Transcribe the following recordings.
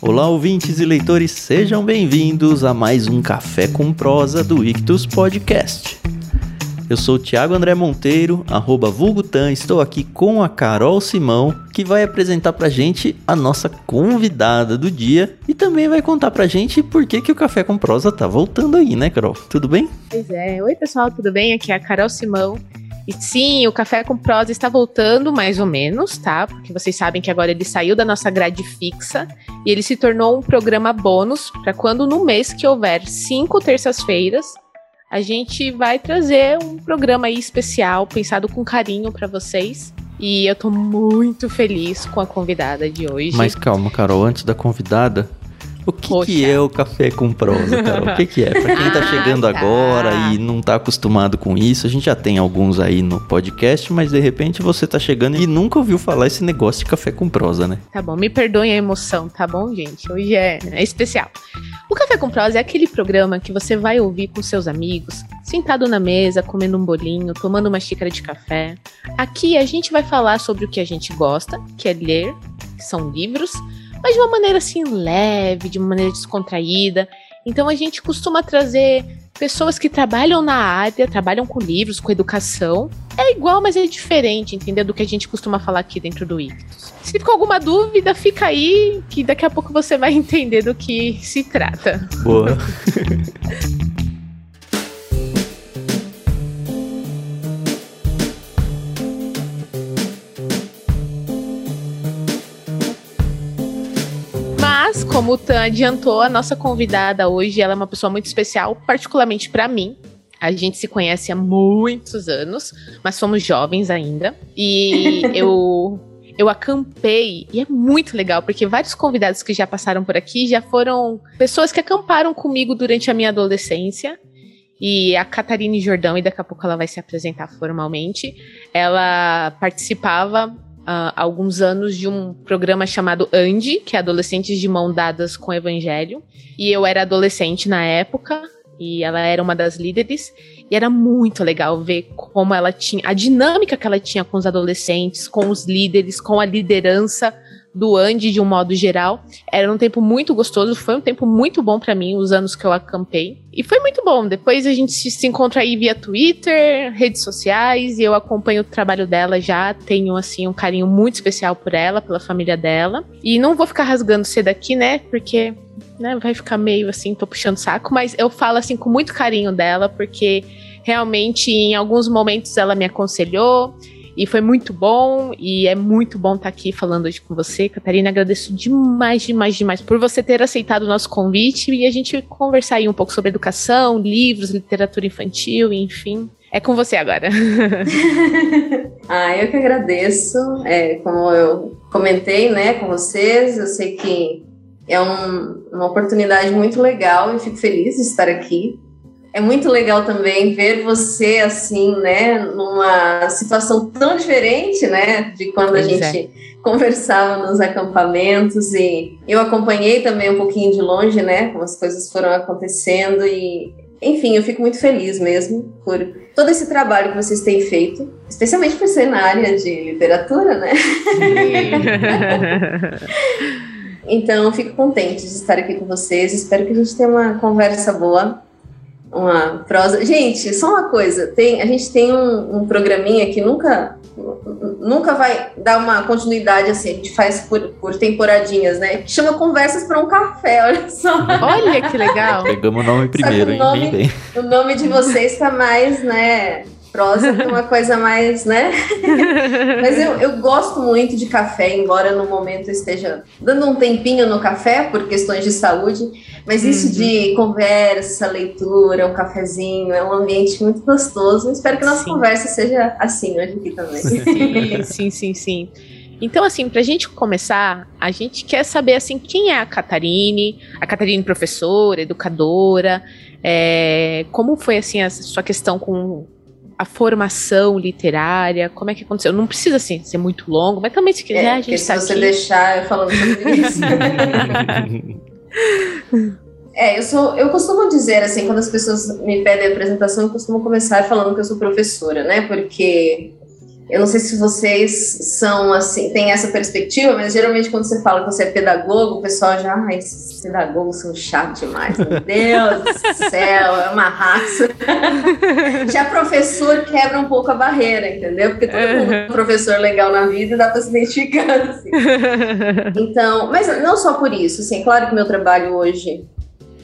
Olá, ouvintes e leitores, sejam bem-vindos a mais um Café com Prosa do Ictus Podcast. Eu sou o Thiago André Monteiro, arroba Vulgutan, estou aqui com a Carol Simão, que vai apresentar pra gente a nossa convidada do dia e também vai contar pra gente por que, que o Café com Prosa tá voltando aí, né, Carol? Tudo bem? Pois é. Oi, pessoal, tudo bem? Aqui é a Carol Simão. E sim, o Café com Prosa está voltando, mais ou menos, tá? Porque vocês sabem que agora ele saiu da nossa grade fixa e ele se tornou um programa bônus para quando no mês que houver cinco terças-feiras, a gente vai trazer um programa aí especial, pensado com carinho para vocês. E eu tô muito feliz com a convidada de hoje. Mas calma, Carol, antes da convidada, o que, Poxa. que é o café com prosa, Carol? O que, que é? Pra quem tá Ah, chegando tá. agora e não tá acostumado com isso, a gente já tem alguns aí no podcast, mas de repente você tá chegando e nunca ouviu falar esse negócio de café com prosa, né? Tá bom, me perdoem a emoção, tá bom, gente? Hoje é, é especial. O Café com Prosa é aquele programa que você vai ouvir com seus amigos, sentado na mesa, comendo um bolinho, tomando uma xícara de café. Aqui a gente vai falar sobre o que a gente gosta, que é ler, que são livros, mas de uma maneira assim leve, de uma maneira descontraída. Então a gente costuma trazer pessoas que trabalham na área, trabalham com livros, com educação. É igual, mas é diferente, entendeu? Do que a gente costuma falar aqui dentro do Ictus. Se ficou alguma dúvida, fica aí, que daqui a pouco você vai entender do que se trata. Boa. Mas, como o Tan adiantou, a nossa convidada hoje, ela é uma pessoa muito especial, particularmente pra mim. A gente se conhece há muitos anos, mas somos jovens ainda. E eu eu acampei e é muito legal porque vários convidados que já passaram por aqui já foram pessoas que acamparam comigo durante a minha adolescência. E a Catarine Jordão, e daqui a pouco ela vai se apresentar formalmente, ela participava há alguns anos de um programa chamado Andi, que é Adolescentes de Mão Dadas com Evangelho. E eu era adolescente na época, e ela era uma das líderes. E era muito legal ver como ela tinha, a dinâmica que ela tinha com os adolescentes, com os líderes, com a liderança do Andy de um modo geral. Era um tempo muito gostoso, foi um tempo muito bom pra mim, os anos que eu acampei. E foi muito bom. Depois a gente se se encontra aí via Twitter, redes sociais, e eu acompanho o trabalho dela já, tenho assim um carinho muito especial por ela, pela família dela. E não vou ficar rasgando cedo aqui, né? Porque né, vai ficar meio assim, tô puxando saco, mas eu falo assim com muito carinho dela, porque realmente em alguns momentos ela me aconselhou e foi muito bom e é muito bom estar aqui falando hoje com você, Catarina. Agradeço demais, demais, demais por você ter aceitado o nosso convite e a gente conversar aí um pouco sobre educação, livros, literatura infantil, enfim. É com você agora. Ah, eu que agradeço. É, como eu comentei, né, com vocês, eu sei que é um- uma oportunidade muito legal e fico feliz de estar aqui. É muito legal também ver você assim, né, numa situação tão diferente, né, de quando a Pois gente conversava nos acampamentos. E eu acompanhei também um pouquinho de longe, né, como as coisas foram acontecendo. E enfim, eu fico muito feliz mesmo por todo esse trabalho que vocês têm feito, especialmente por ser na área de literatura, né? Então, eu fico contente de estar aqui com vocês. Espero que a gente tenha uma conversa boa, uma prosa. Gente, só uma coisa: tem, a gente tem um, um programinha que nunca, nunca vai dar uma continuidade assim. A gente faz por, por temporadinhas, né? Que chama Conversas para um Café. Olha só. Olha que legal. Pegamos o nome primeiro, o hein? nome- Bem, bem. O nome de vocês está mais, né? Prosa que uma coisa mais, né? Mas eu, eu gosto muito de café, embora no momento eu esteja dando um tempinho no café por questões de saúde. Mas isso Uhum. de conversa, leitura, um cafezinho, é um ambiente muito gostoso. Espero que a nossa Sim. conversa seja assim hoje aqui também. Sim, sim, sim, sim. Então, assim, pra gente começar, a gente quer saber, assim, quem é a Catarine, a Catarine professora, educadora, é, como foi, assim, a sua questão com a formação literária, como é que aconteceu? Não precisa, assim, ser muito longo, mas também se quiser, É, a gente se tá você aqui. deixar eu falando sobre isso. É, eu sou, eu costumo dizer assim, quando as pessoas me pedem apresentação, eu costumo começar falando que eu sou professora, né? Porque eu não sei se vocês são assim, tem essa perspectiva, mas geralmente quando você fala que você é pedagogo, o pessoal já, ah, esses pedagogos são chatos demais, meu Deus do céu, é uma raça. já professor quebra um pouco a barreira, entendeu? Porque todo mundo é um professor legal na vida e dá para se identificar. Assim. Então, mas não só por isso, assim, claro que meu trabalho hoje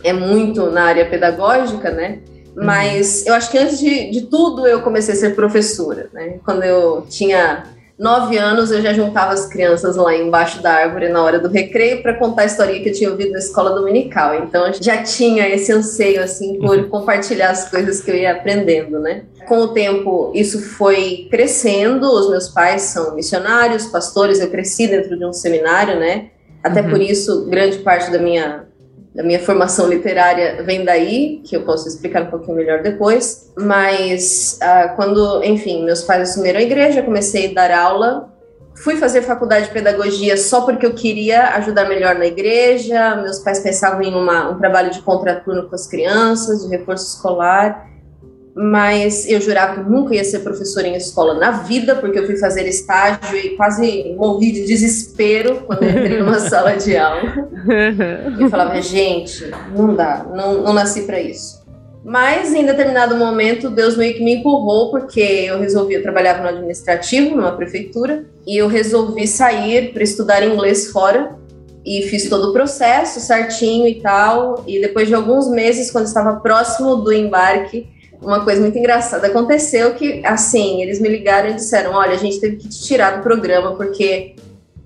é muito na área pedagógica, né? Mas eu acho que antes de, de tudo eu comecei a ser professora, né? Quando eu tinha nove anos, eu já juntava as crianças lá embaixo da árvore na hora do recreio para contar a história que eu tinha ouvido na escola dominical. Então, já tinha esse anseio, assim, por uhum. compartilhar as coisas que eu ia aprendendo, né? Com o tempo, isso foi crescendo. Os meus pais são missionários, pastores. Eu cresci dentro de um seminário, né? Até uhum. por isso, grande parte da minha da minha formação literária vem daí, que eu posso explicar um pouquinho melhor depois. Mas uh, quando, enfim, meus pais assumiram a igreja, comecei a dar aula. Fui fazer faculdade de pedagogia só porque eu queria ajudar melhor na igreja. Meus pais pensavam em uma, um trabalho de contraturno com as crianças, de reforço escolar mas eu jurava que nunca ia ser professora em escola na vida, porque eu fui fazer estágio e quase morri de desespero quando entrei numa sala de aula. Eu falava, gente, não dá, não, não nasci para isso. Mas em determinado momento, Deus meio que me empurrou, porque eu resolvi, eu trabalhava no administrativo, numa prefeitura, e eu resolvi sair para estudar inglês fora, e fiz todo o processo certinho e tal. E depois de alguns meses, quando estava próximo do embarque, uma coisa muito engraçada aconteceu que, assim, eles me ligaram e disseram: olha, a gente teve que te tirar do programa porque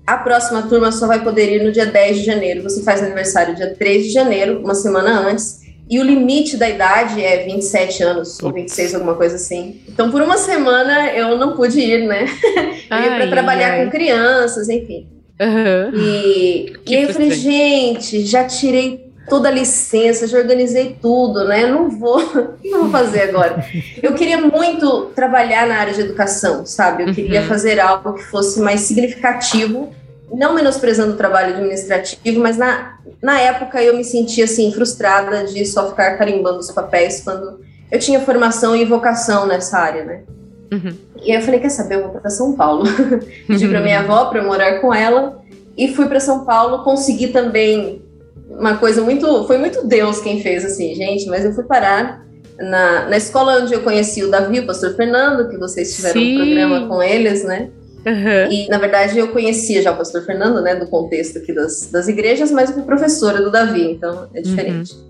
a próxima turma só vai poder ir no dia 10 de janeiro. Você faz aniversário dia 3 de janeiro, uma semana antes, e o limite da idade é 27 anos, ou 26, alguma coisa assim. Então, por uma semana eu não pude ir, né? eu ia para trabalhar ai. com crianças, enfim. Uhum. E, e aí eu falei, gente, já tirei toda a licença, já organizei tudo, né? Não vou, o que eu vou fazer agora? Eu queria muito trabalhar na área de educação, sabe? Eu queria uhum. fazer algo que fosse mais significativo, não menosprezando o trabalho administrativo, mas na, na época eu me sentia assim frustrada de só ficar carimbando os papéis quando eu tinha formação e vocação nessa área, né? Uhum. E aí eu falei, quer saber, eu vou para São Paulo. Pedi para minha avó para morar com ela e fui para São Paulo, consegui também uma coisa muito. Foi muito Deus quem fez assim, gente, mas eu fui parar na, na escola onde eu conheci o Davi, o pastor Fernando, que vocês tiveram Sim. um programa com eles, né? Uhum. E, na verdade, eu conhecia já o pastor Fernando, né, do contexto aqui das, das igrejas, mas eu fui professora do Davi, então é diferente. Uhum.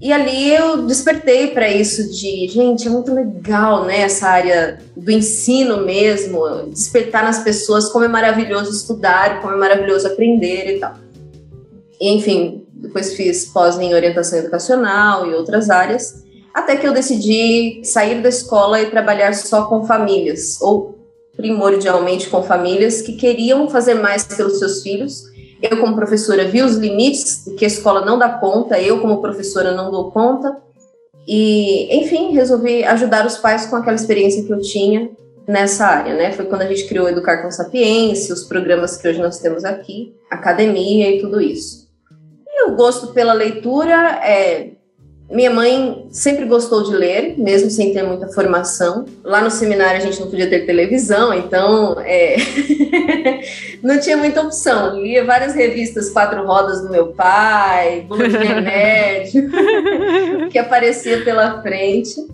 E ali eu despertei para isso de, gente, é muito legal, né, essa área do ensino mesmo, despertar nas pessoas como é maravilhoso estudar, como é maravilhoso aprender e tal. E, enfim, depois fiz pós em orientação educacional e outras áreas, até que eu decidi sair da escola e trabalhar só com famílias, ou primordialmente com famílias que queriam fazer mais pelos seus filhos. Eu, como professora, vi os limites que a escola não dá conta, eu, como professora, não dou conta. E, enfim, resolvi ajudar os pais com aquela experiência que eu tinha nessa área, né? Foi quando a gente criou Educar com Sapiência, os programas que hoje nós temos aqui, academia e tudo isso o gosto pela leitura é. Minha mãe sempre gostou de ler, mesmo sem ter muita formação. Lá no seminário a gente não podia ter televisão, então é... não tinha muita opção. Lia várias revistas quatro rodas do meu pai, bolo de remédio, que aparecia pela frente.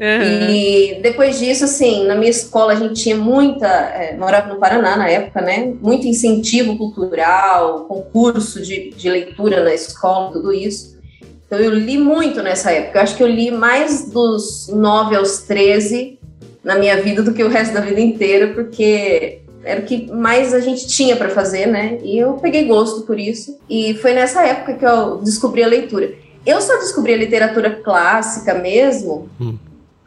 Uhum. E depois disso, assim, na minha escola a gente tinha muita, é, morava no Paraná na época, né? Muito incentivo cultural, concurso de, de leitura na escola, tudo isso. Então eu li muito nessa época. Eu acho que eu li mais dos 9 aos 13 na minha vida do que o resto da vida inteira, porque era o que mais a gente tinha para fazer, né? E eu peguei gosto por isso. E foi nessa época que eu descobri a leitura. Eu só descobri a literatura clássica mesmo hum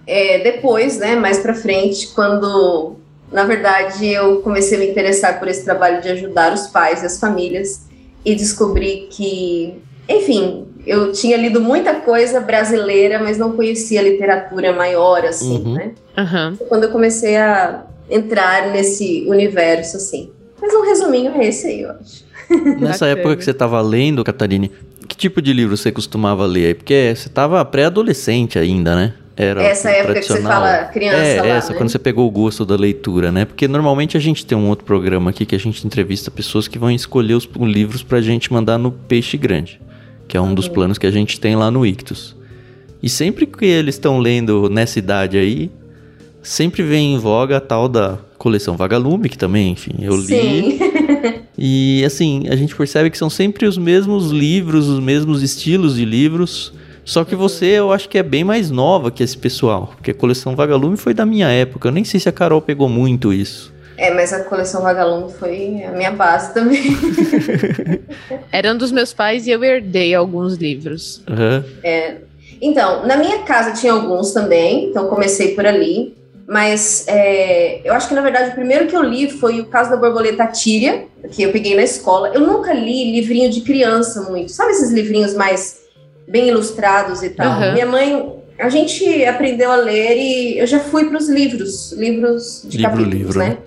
é, depois, né, mais para frente, quando na verdade eu comecei a me interessar por esse trabalho de ajudar os pais e as famílias e descobri que, enfim, eu tinha lido muita coisa brasileira, mas não conhecia literatura maior, assim, uhum. né? Uhum. Quando eu comecei a entrar nesse universo, assim. Mas um resuminho é esse aí, eu acho. Nessa época que você estava lendo, Catarine, que tipo de livro você costumava ler? Porque você estava pré-adolescente ainda, né? Era essa época que você fala criança é, lá, essa né? quando você pegou o gosto da leitura, né? Porque normalmente a gente tem um outro programa aqui que a gente entrevista pessoas que vão escolher os livros pra gente mandar no Peixe Grande, que é um dos Uhum. planos que a gente tem lá no Ictus. E sempre que eles estão lendo nessa idade aí, sempre vem em voga a tal da coleção Vagalume, que também, enfim, eu li. Sim. E assim, a gente percebe que são sempre os mesmos livros, os mesmos estilos de livros. Só que você, eu acho que é bem mais nova que esse pessoal. Porque a coleção Vagalume foi da minha época. Eu nem sei se a Carol pegou muito isso. É, mas a coleção Vagalume foi a minha base também. Era um dos meus pais e eu herdei alguns livros. Aham. Então, na minha casa tinha alguns também, então comecei por ali. Mas é, eu acho que, na verdade, o primeiro que eu li foi o caso da borboleta Tíria, que eu peguei na escola. Eu nunca li livrinho de criança muito. Sabe esses livrinhos mais bem ilustrados e tal? Aham. Minha mãe, a gente aprendeu a ler e eu já fui para os livros, livros de Livro, capítulos, livro, né?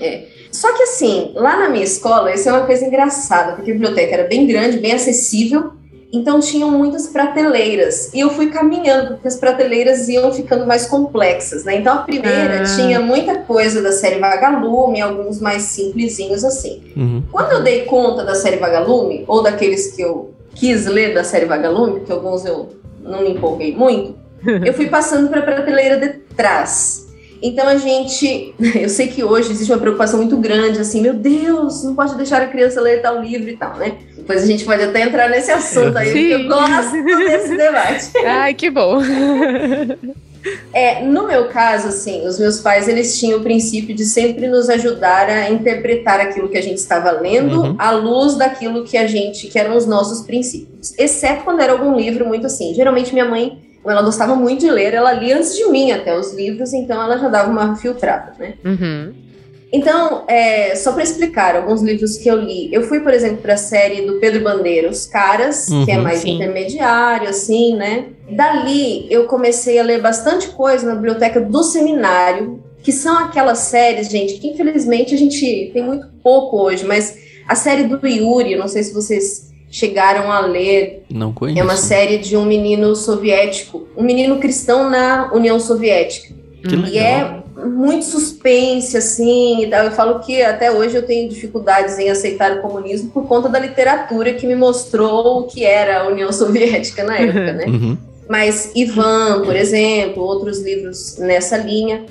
É. Só que assim, lá na minha escola, isso é uma coisa engraçada, porque a biblioteca era bem grande, bem acessível, então tinham muitas prateleiras. E eu fui caminhando, porque as prateleiras iam ficando mais complexas, né? Então a primeira Ah. tinha muita coisa da série Vagalume, alguns mais simplesinhos assim. Uhum. Quando eu dei conta da série Vagalume, ou daqueles que eu quis ler da série Vagalume, porque alguns eu não me empolguei muito, eu fui passando para a prateleira de trás. Então a gente, eu sei que hoje existe uma preocupação muito grande, assim, meu Deus, não pode deixar a criança ler tal livro e tal, né? Depois a gente pode até entrar nesse assunto aí, porque eu Sim. gosto desse debate. Ai, que bom. É, no meu caso, assim, os meus pais, eles tinham o princípio de sempre nos ajudar a interpretar aquilo que a gente estava lendo Uhum. à luz daquilo que a gente, que eram os nossos princípios. Exceto quando era algum livro muito assim. Geralmente minha mãe, ela gostava muito de ler, ela lia antes de mim até os livros, então ela já dava uma filtrada, né? Uhum. Então, é, só para explicar alguns livros que eu li, eu fui, por exemplo, para a série do Pedro Bandeira, Os Caras, que é Uhum, mais sim. intermediário, assim, né? Dali, eu comecei a ler bastante coisa na biblioteca do seminário, que são aquelas séries, gente, que infelizmente a gente tem muito pouco hoje, mas a série do Yuri, eu não sei se vocês chegaram a ler, Não conheço. é uma série de um menino soviético, um menino cristão na União Soviética. Hum. legal. E é muito suspense, assim, e tal. Eu falo que até hoje eu tenho dificuldades em aceitar o comunismo por conta da literatura que me mostrou o que era a União Soviética na época, né? Uhum. Mas Ivan, por exemplo, outros livros nessa linha.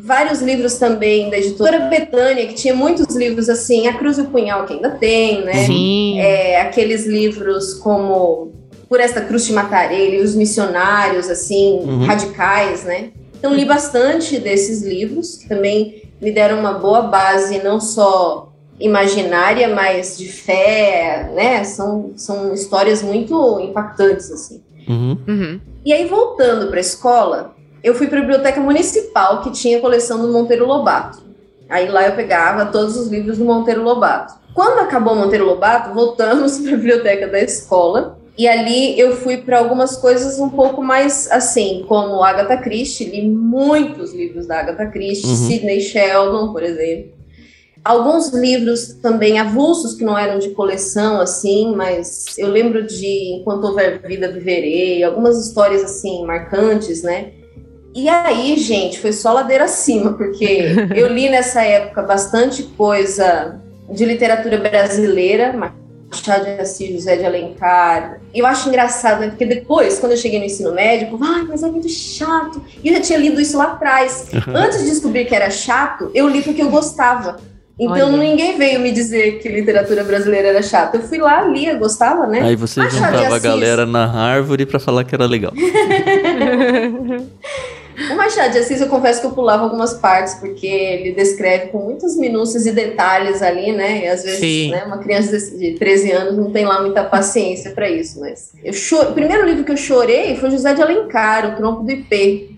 Vários livros também da editora Betânia, que tinha muitos livros assim, A Cruz e o Punhal, que ainda tem, né? Sim. É, aqueles livros como Por Esta Cruz Te Matarei, livros missionários, assim, Uhum. radicais, né? Então li bastante desses livros, que também me deram uma boa base, não só imaginária, mas de fé, né? São, são histórias muito impactantes, assim. Uhum. Uhum. E aí, voltando para a escola, eu fui para a biblioteca municipal, que tinha a coleção do Monteiro Lobato. Aí lá eu pegava todos os livros do Monteiro Lobato. Quando acabou o Monteiro Lobato, voltamos para a biblioteca da escola. E ali eu fui para algumas coisas um pouco mais assim, como Agatha Christie, li muitos livros da Agatha Christie, Uhum. Sidney Sheldon, por exemplo. Alguns livros também avulsos que não eram de coleção, assim, mas eu lembro de Enquanto Houver Vida Viverei, algumas histórias, assim, marcantes, né? E aí, gente, foi só ladeira acima, porque eu li nessa época bastante coisa de literatura brasileira, Machado de Assis, José de Alencar. E eu acho engraçado, né? Porque depois, quando eu cheguei no ensino médio, eu ai, mas é muito chato. E eu já tinha lido isso lá atrás. Antes de descobrir que era chato, eu li porque eu gostava. Então Olha. ninguém veio me dizer que literatura brasileira era chata. Eu fui lá, lia, gostava, né? Aí você Machado juntava a galera na árvore pra falar que era legal. O Machado de Assis, eu confesso que eu pulava algumas partes, porque ele descreve com muitas minúcias e detalhes ali, né? E às vezes, Sim. né, uma criança de 13 anos não tem lá muita paciência para isso, mas eu cho... o primeiro livro que eu chorei foi José de Alencar, O Tronco do Ipê.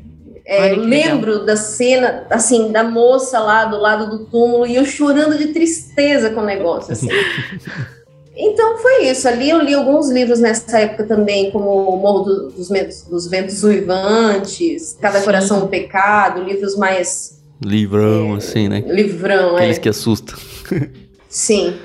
É, eu lembro da cena, assim, da moça lá do lado do túmulo e eu chorando de tristeza com o negócio, assim. Então foi isso. Ali eu li alguns livros nessa época também, como O Morro do- dos, Ventos, dos Ventos Uivantes, Cada. Coração um Pecado, livros mais Livrão, assim, né? livrão, é. Aqueles que assustam. Sim.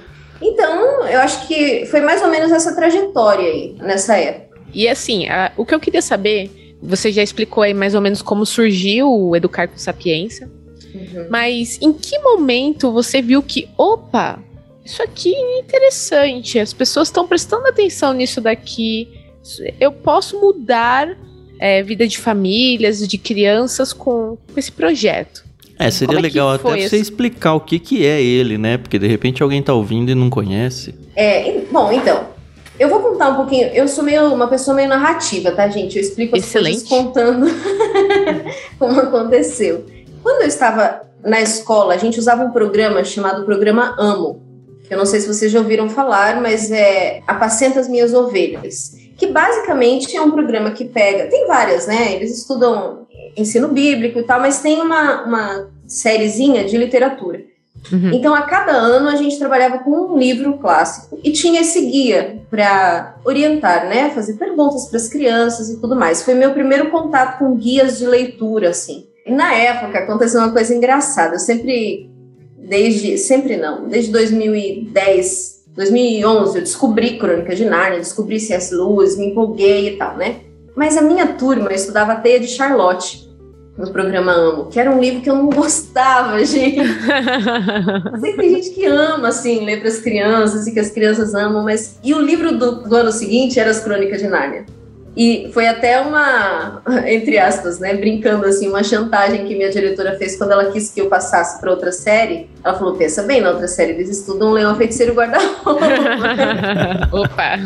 Então, eu acho que foi mais ou menos essa trajetória aí, nessa época. E assim, a- o que eu queria saber você já explicou aí mais ou menos como surgiu o Educar com Sapiência. Uhum. Mas em que momento você viu que, opa, isso aqui é interessante, as pessoas estão prestando atenção nisso daqui, eu posso mudar é, vida de famílias, de crianças com, com esse projeto. É, seria é legal até você esse? explicar o que, que é ele, né? Porque de repente alguém tá ouvindo e não conhece. É, bom, então, eu vou contar um pouquinho. Eu sou meio uma pessoa meio narrativa, tá, gente? Eu explico as Excelente. coisas contando como aconteceu. Quando eu estava na escola, a gente usava um programa chamado Programa Amo. Eu não sei se vocês já ouviram falar, mas é Apacenta as Minhas Ovelhas. Que basicamente é um programa que pega. Tem várias, né? Eles estudam ensino bíblico e tal, mas tem uma, uma sériezinha de literatura. Uhum. Então, a cada ano a gente trabalhava com um livro clássico e tinha esse guia para orientar, né? Fazer perguntas para as crianças e tudo mais. Foi meu primeiro contato com guias de leitura, assim. E na época aconteceu uma coisa engraçada. Eu sempre, desde, sempre não, desde 2010, 2011, eu descobri Crônica de Nárnia, descobri C.S. Lewis, me empolguei e tal, né? Mas a minha turma estudava a Teia de Charlotte no programa Amo, que era um livro que eu não gostava, gente. Sei que tem gente que ama, assim, ler para as crianças e que as crianças amam, mas. E o livro do, do ano seguinte era As Crônicas de Nárnia. E foi até uma, entre aspas, né, brincando assim, uma chantagem que minha diretora fez quando ela quis que eu passasse para outra série. Ela falou: pensa bem, na outra série eles estudam Leão Feiticeiro Guarda-Roupa. Opa!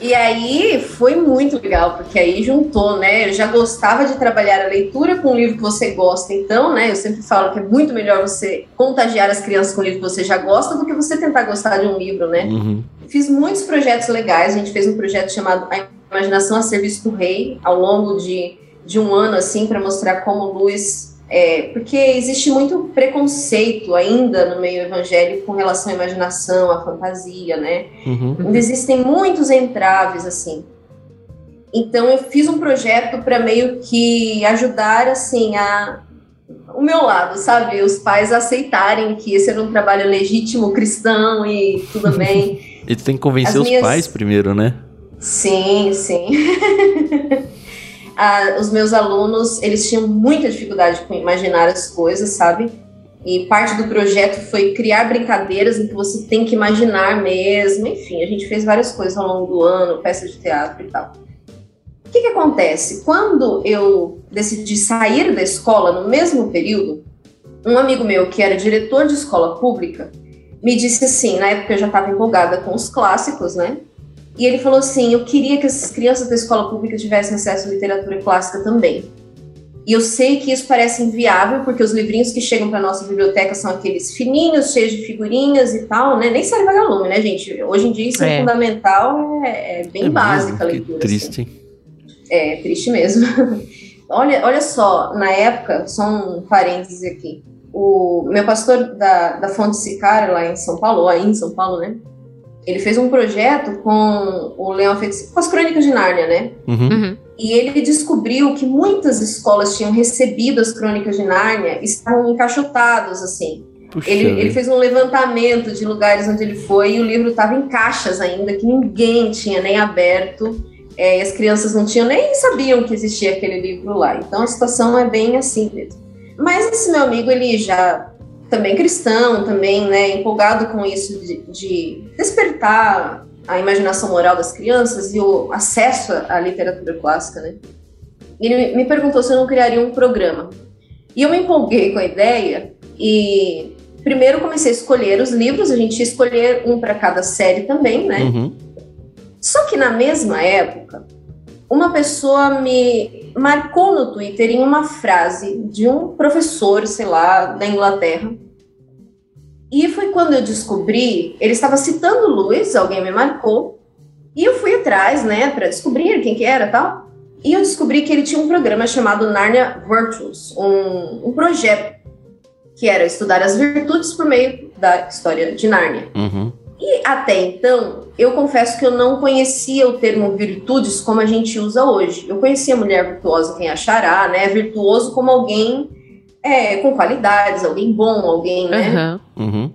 E aí foi muito legal, porque aí juntou, né? Eu já gostava de trabalhar a leitura com um livro que você gosta, então, né? Eu sempre falo que é muito melhor você contagiar as crianças com um livro que você já gosta do que você tentar gostar de um livro, né? Uhum. Fiz muitos projetos legais, a gente fez um projeto chamado imaginação a serviço do rei ao longo de, de um ano, assim, para mostrar como Luiz. É, porque existe muito preconceito ainda no meio evangélico com relação à imaginação, à fantasia, né? Uhum. Ainda existem muitos entraves, assim. Então, eu fiz um projeto para meio que ajudar, assim, a, o meu lado, sabe? Os pais aceitarem que esse era um trabalho legítimo, cristão e tudo bem. e tu tem que convencer As os minhas... pais primeiro, né? Sim, sim. ah, os meus alunos, eles tinham muita dificuldade com imaginar as coisas, sabe? E parte do projeto foi criar brincadeiras em que você tem que imaginar mesmo. Enfim, a gente fez várias coisas ao longo do ano, peças de teatro e tal. O que, que acontece? Quando eu decidi sair da escola no mesmo período, um amigo meu que era diretor de escola pública me disse assim, na época eu já estava empolgada com os clássicos, né? E ele falou assim: Eu queria que as crianças da escola pública tivessem acesso à literatura clássica também. E eu sei que isso parece inviável, porque os livrinhos que chegam para nossa biblioteca são aqueles fininhos, cheios de figurinhas e tal, né? Nem sai vagalume, né, gente? Hoje em dia isso é, é fundamental, é, é bem é básica a leitura. Triste. Assim. É, triste mesmo. olha, olha só, na época, só um parênteses aqui. O meu pastor da, da Fonte Sicário, lá em São Paulo, aí em São Paulo, né? Ele fez um projeto com o Leão Feiticeiro, com as Crônicas de Nárnia, né? Uhum. Uhum. E ele descobriu que muitas escolas tinham recebido as Crônicas de Nárnia e estavam encaixotados, assim. ele, ele, fez um levantamento de lugares onde ele foi e o livro estava em caixas ainda, que ninguém tinha nem aberto. É, e as crianças não tinham nem sabiam que existia aquele livro lá. Então a situação é bem assim mesmo. Mas esse meu amigo, ele já também cristão, também né, empolgado com isso de, de, despertar a imaginação moral das crianças e o acesso à literatura clássica, né? Ele me perguntou se eu não criaria um programa. E eu me empolguei com a ideia e primeiro comecei a escolher os livros, a gente ia escolher um para cada série também, né? Uhum. Só que na mesma época, uma pessoa me marcou no Twitter em uma frase de um professor, sei lá, da Inglaterra. E foi quando eu descobri, ele estava citando Lewis, alguém me marcou, e eu fui atrás, né, para descobrir quem que era tal. E eu descobri que ele tinha um programa chamado Narnia Virtues, um, um projeto que era estudar as virtudes por meio da história de Nárnia. Uhum. E até então, eu confesso que eu não conhecia o termo virtudes como a gente usa hoje. Eu conhecia mulher virtuosa, quem achará, né? Virtuoso como alguém é, com qualidades, alguém bom, alguém, né? Uhum.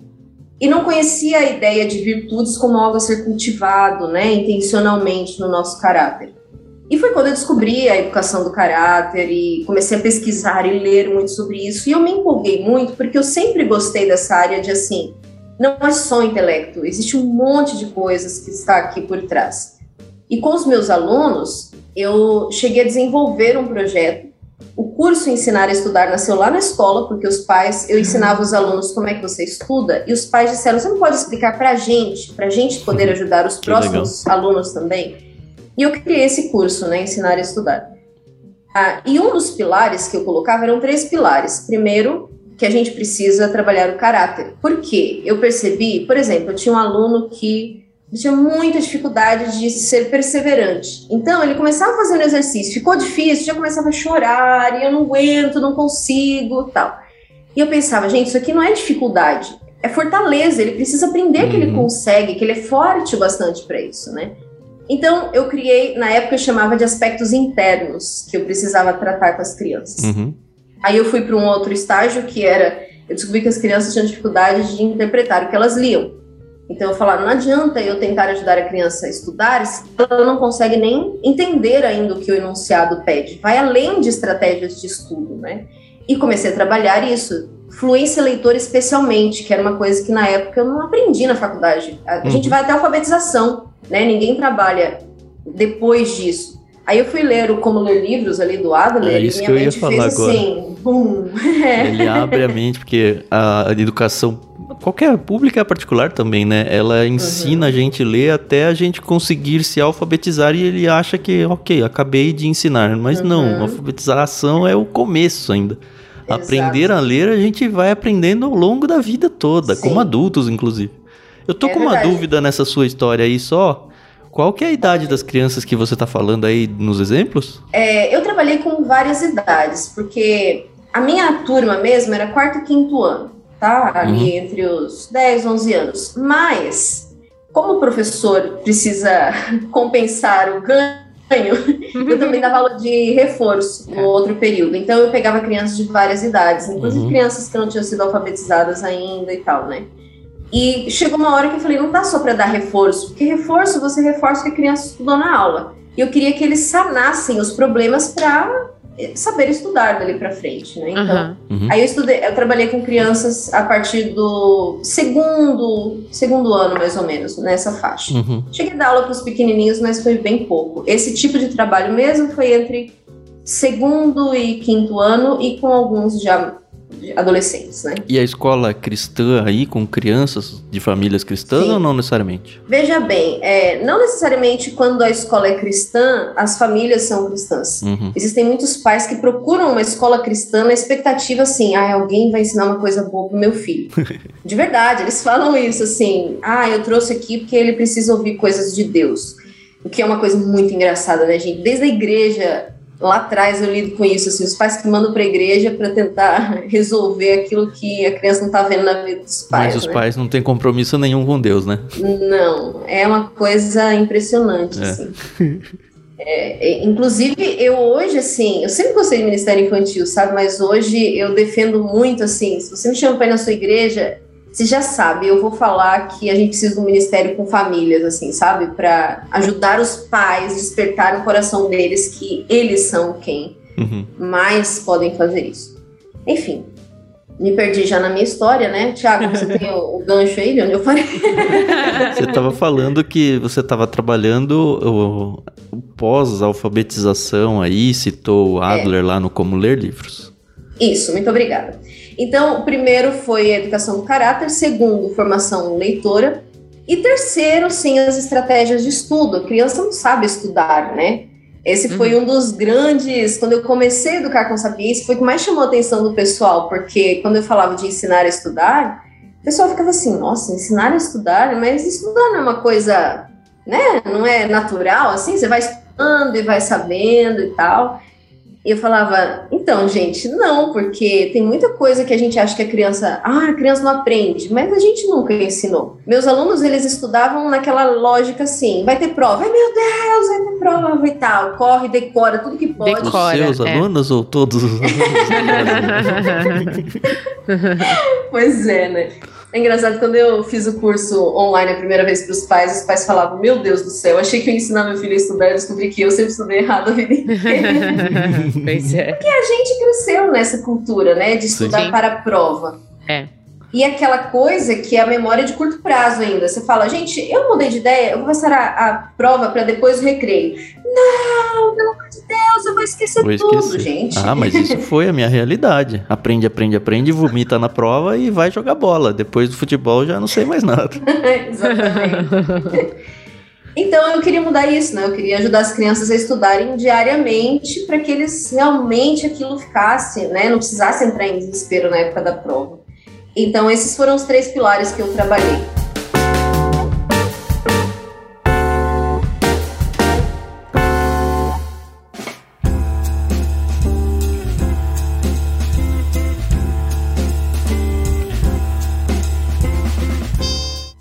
E não conhecia a ideia de virtudes como algo a ser cultivado, né? Intencionalmente no nosso caráter. E foi quando eu descobri a educação do caráter e comecei a pesquisar e ler muito sobre isso. E eu me empolguei muito porque eu sempre gostei dessa área de assim, não é só intelecto, existe um monte de coisas que está aqui por trás. E com os meus alunos, eu cheguei a desenvolver um projeto. O curso Ensinar a Estudar nasceu lá na escola, porque os pais, eu ensinava os alunos como é que você estuda, e os pais disseram: você não pode explicar para a gente, para a gente poder uhum. ajudar os próximos alunos também? E eu criei esse curso, né, Ensinar a Estudar. Ah, e um dos pilares que eu colocava eram três pilares. Primeiro, que a gente precisa trabalhar o caráter. Por quê? Eu percebi, por exemplo, eu tinha um aluno que tinha muita dificuldade de ser perseverante. Então, ele começava fazendo exercício, ficou difícil, já começava a chorar, e eu não aguento, não consigo, tal. E eu pensava, gente, isso aqui não é dificuldade, é fortaleza, ele precisa aprender uhum. que ele uhum. consegue, que ele é forte o bastante para isso, né? Então, eu criei, na época eu chamava de aspectos internos que eu precisava tratar com as crianças. Uhum. Aí eu fui para um outro estágio que era, eu descobri que as crianças tinham dificuldade de interpretar o que elas liam. Então eu falava, não adianta eu tentar ajudar a criança a estudar se ela não consegue nem entender ainda o que o enunciado pede. Vai além de estratégias de estudo, né? E comecei a trabalhar isso, fluência leitora especialmente, que era uma coisa que na época eu não aprendi na faculdade. A uhum. gente vai até alfabetização, né? Ninguém trabalha depois disso. Aí eu fui ler o Como Ler Livros ali do Adler. É isso que eu ia falar agora. Assim, bum. Ele abre a mente, porque a educação, qualquer pública particular também, né? Ela ensina uhum. a gente a ler até a gente conseguir se alfabetizar e ele acha que, ok, acabei de ensinar. Mas uhum. não, alfabetização é o começo ainda. Exato. Aprender a ler a gente vai aprendendo ao longo da vida toda, Sim. como adultos, inclusive. Eu tô é com verdade. uma dúvida nessa sua história aí só. Qual que é a idade das crianças que você está falando aí nos exemplos? É, eu trabalhei com várias idades, porque a minha turma mesmo era quarto e quinto ano, tá? Ali uhum. entre os 10, 11 anos. Mas, como o professor precisa compensar o ganho, eu também dava aula de reforço no outro período. Então, eu pegava crianças de várias idades, inclusive uhum. crianças que não tinham sido alfabetizadas ainda e tal, né? E chegou uma hora que eu falei, não tá só para dar reforço, porque reforço você reforça o que a criança estudou na aula. E eu queria que eles sanassem os problemas para eh, saber estudar dali para frente, né? Então, uhum. aí eu estudei, eu trabalhei com crianças a partir do segundo, segundo ano mais ou menos, nessa faixa. Uhum. Cheguei a dar aula para os pequenininhos, mas foi bem pouco. Esse tipo de trabalho mesmo foi entre segundo e quinto ano e com alguns já adolescentes, né? E a escola cristã aí, com crianças de famílias cristãs Sim. ou não necessariamente? Veja bem, é, não necessariamente quando a escola é cristã, as famílias são cristãs. Uhum. Existem muitos pais que procuram uma escola cristã na expectativa assim, ah, alguém vai ensinar uma coisa boa pro meu filho. de verdade, eles falam isso assim, ah, eu trouxe aqui porque ele precisa ouvir coisas de Deus. O que é uma coisa muito engraçada, né, gente? Desde a igreja lá atrás eu lido com isso, assim, os pais que mandam para a igreja para tentar resolver aquilo que a criança não está vendo na vida dos pais. Mas os né? pais não têm compromisso nenhum com Deus, né? Não, é uma coisa impressionante, é. assim. É, é, inclusive, eu hoje, assim, eu sempre gostei de ministério infantil, sabe? Mas hoje eu defendo muito, assim, se você me chama para ir na sua igreja, você já sabe, eu vou falar que a gente precisa de um ministério com famílias, assim, sabe? Para ajudar os pais, despertar o coração deles que eles são quem uhum. mais podem fazer isso. Enfim, me perdi já na minha história, né? Tiago, você tem o, o, gancho aí de onde eu falei? Você estava falando que você estava trabalhando o, o pós-alfabetização aí, citou o Adler é. lá no Como Ler Livros. Isso, muito obrigada. Então, o primeiro foi a educação do caráter, segundo, formação leitora, e terceiro, sim, as estratégias de estudo. A criança não sabe estudar, né? Esse uhum. foi um dos grandes. Quando eu comecei a educar com sapiência, foi o que mais chamou a atenção do pessoal, porque quando eu falava de ensinar a estudar, o pessoal ficava assim: nossa, ensinar a estudar, mas estudar não é uma coisa, né? Não é natural, assim, você vai estudando e vai sabendo e tal. E eu falava, então, gente, não, porque tem muita coisa que a gente acha que a criança, ah, a criança não aprende, mas a gente nunca ensinou. Meus alunos, eles estudavam naquela lógica assim, vai ter prova, ai meu Deus, vai ter prova e tal, corre, decora tudo que pode. Decora, Os seus é. alunos ou todos os alunos? pois é, né? É engraçado, quando eu fiz o curso online a primeira vez para os pais, os pais falavam: Meu Deus do céu, achei que eu ia ensinar meu filho a estudar e descobri que eu sempre estudei errado a vida inteira. pois é. Porque a gente cresceu nessa cultura, né, de estudar Sim. para a prova. É. E aquela coisa que é a memória de curto prazo ainda. Você fala, gente, eu mudei de ideia, eu vou passar a, a prova para depois do recreio. Não, pelo amor de Deus, eu vou esquecer Vou tudo, esquecer. gente. Ah, mas isso foi a minha realidade. Aprende, aprende, aprende, vomita na prova e vai jogar bola. Depois do futebol já não sei mais nada. Exatamente. Então eu queria mudar isso, né? Eu queria ajudar as crianças a estudarem diariamente para que eles realmente aquilo ficasse, né? Não precisasse entrar em desespero na época da prova. Então esses foram os três pilares que eu trabalhei.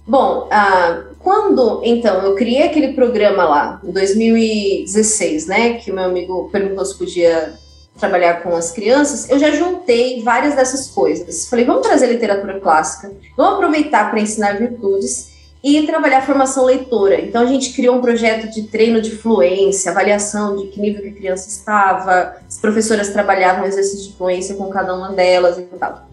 Bom, ah, quando então eu criei aquele programa lá, em 2016, né? Que meu amigo perguntou se podia trabalhar com as crianças, eu já juntei várias dessas coisas. Falei, vamos trazer literatura clássica, vamos aproveitar para ensinar virtudes e trabalhar formação leitora. Então a gente criou um projeto de treino de fluência, avaliação de que nível que a criança estava, as professoras trabalhavam exercício de fluência com cada uma delas e tal.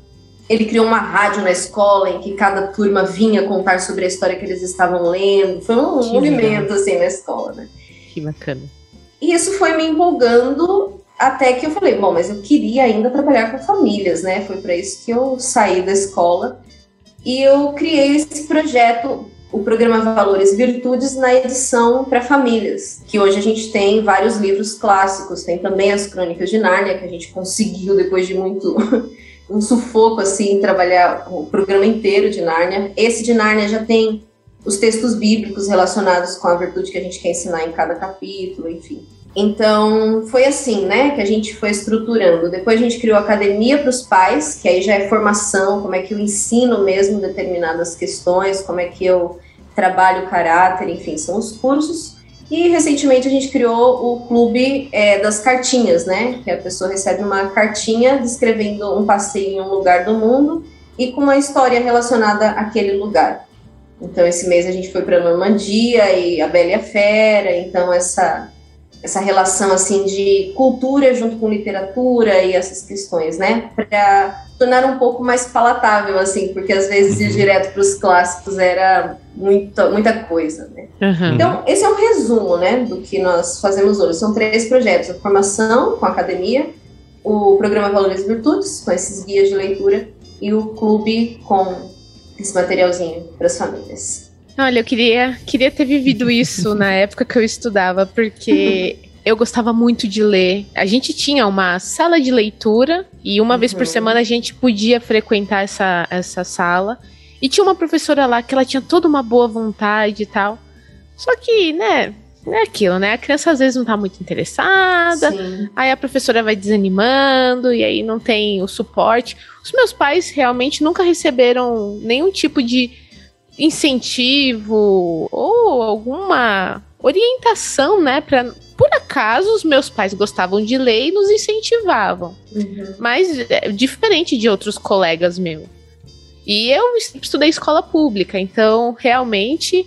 Ele criou uma rádio na escola em que cada turma vinha contar sobre a história que eles estavam lendo. Foi um Que movimento assim na escola, né? Que bacana. E isso foi me empolgando até que eu falei, bom, mas eu queria ainda trabalhar com famílias, né? Foi para isso que eu saí da escola e eu criei esse projeto, o programa Valores e Virtudes na edição para famílias, que hoje a gente tem vários livros clássicos, tem também as Crônicas de Nárnia que a gente conseguiu depois de muito um sufoco assim trabalhar o programa inteiro de Nárnia. Esse de Nárnia já tem os textos bíblicos relacionados com a virtude que a gente quer ensinar em cada capítulo, enfim. Então, foi assim, né, que a gente foi estruturando. Depois a gente criou a academia para os pais, que aí já é formação, como é que eu ensino mesmo determinadas questões, como é que eu trabalho o caráter, enfim, são os cursos. E recentemente a gente criou o clube é, das cartinhas, né, que a pessoa recebe uma cartinha descrevendo um passeio em um lugar do mundo e com uma história relacionada àquele lugar. Então, esse mês a gente foi para Normandia e a Bela e a Fera, então essa essa relação assim de cultura junto com literatura e essas questões, né, para tornar um pouco mais palatável assim, porque às vezes ir direto para os clássicos era muita muita coisa, né? Uhum. Então, esse é um resumo, né, do que nós fazemos hoje. São três projetos: a formação com a academia, o programa Valores e Virtudes, com esses guias de leitura, e o clube com esse materialzinho para as famílias. Olha, eu queria, queria ter vivido isso na época que eu estudava, porque eu gostava muito de ler. A gente tinha uma sala de leitura e uma vez por Uhum. semana a gente podia frequentar essa, essa sala. E tinha uma professora lá que ela tinha toda uma boa vontade e tal. Só que, né, não é aquilo, né? A criança às vezes não tá muito interessada. Sim. Aí a professora vai desanimando e aí não tem o suporte. Os meus pais realmente nunca receberam nenhum tipo de incentivo ou alguma orientação, né, para por acaso os meus pais gostavam de ler e nos incentivavam, Uhum. mas é diferente de outros colegas meus. E eu estudei escola pública, então realmente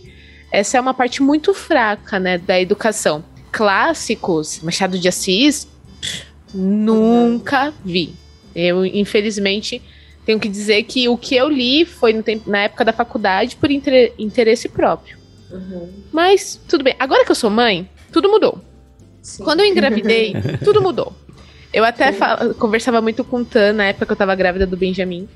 essa é uma parte muito fraca, né, da educação. Clássicos, Machado de Assis, pff, nunca vi. Eu, infelizmente, tenho que dizer que o que eu li foi tempo, na época da faculdade por inter- interesse próprio. Uhum. Mas tudo bem. Agora que eu sou mãe, tudo mudou. Sim. Quando eu engravidei, tudo mudou. Eu até conversava muito com o Tan na época que eu tava grávida do Benjamin.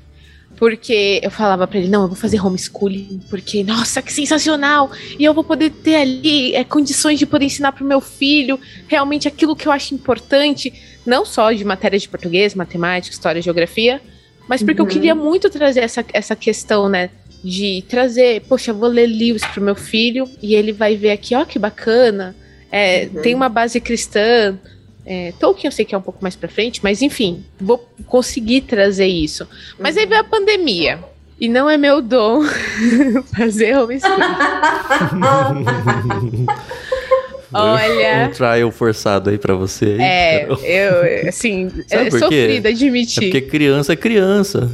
Porque eu falava pra ele, não, eu vou fazer homeschooling, porque, nossa, que sensacional! E eu vou poder ter ali é, condições de poder ensinar pro meu filho realmente aquilo que eu acho importante, não só de matérias de português, matemática, história, geografia, mas porque eu Uhum. queria muito trazer essa, essa questão, né? De trazer, poxa, eu vou ler livros pro meu filho e ele vai ver aqui, ó, que bacana. É, Uhum. Tem uma base cristã. É, Tolkien eu sei que é um pouco mais pra frente, mas enfim, vou conseguir trazer isso. Mas aí veio a pandemia. E não é meu dom fazer homeschooling. Olha. Um trial forçado aí pra você. É, eu, assim, é sofrido admitir. É porque criança é criança.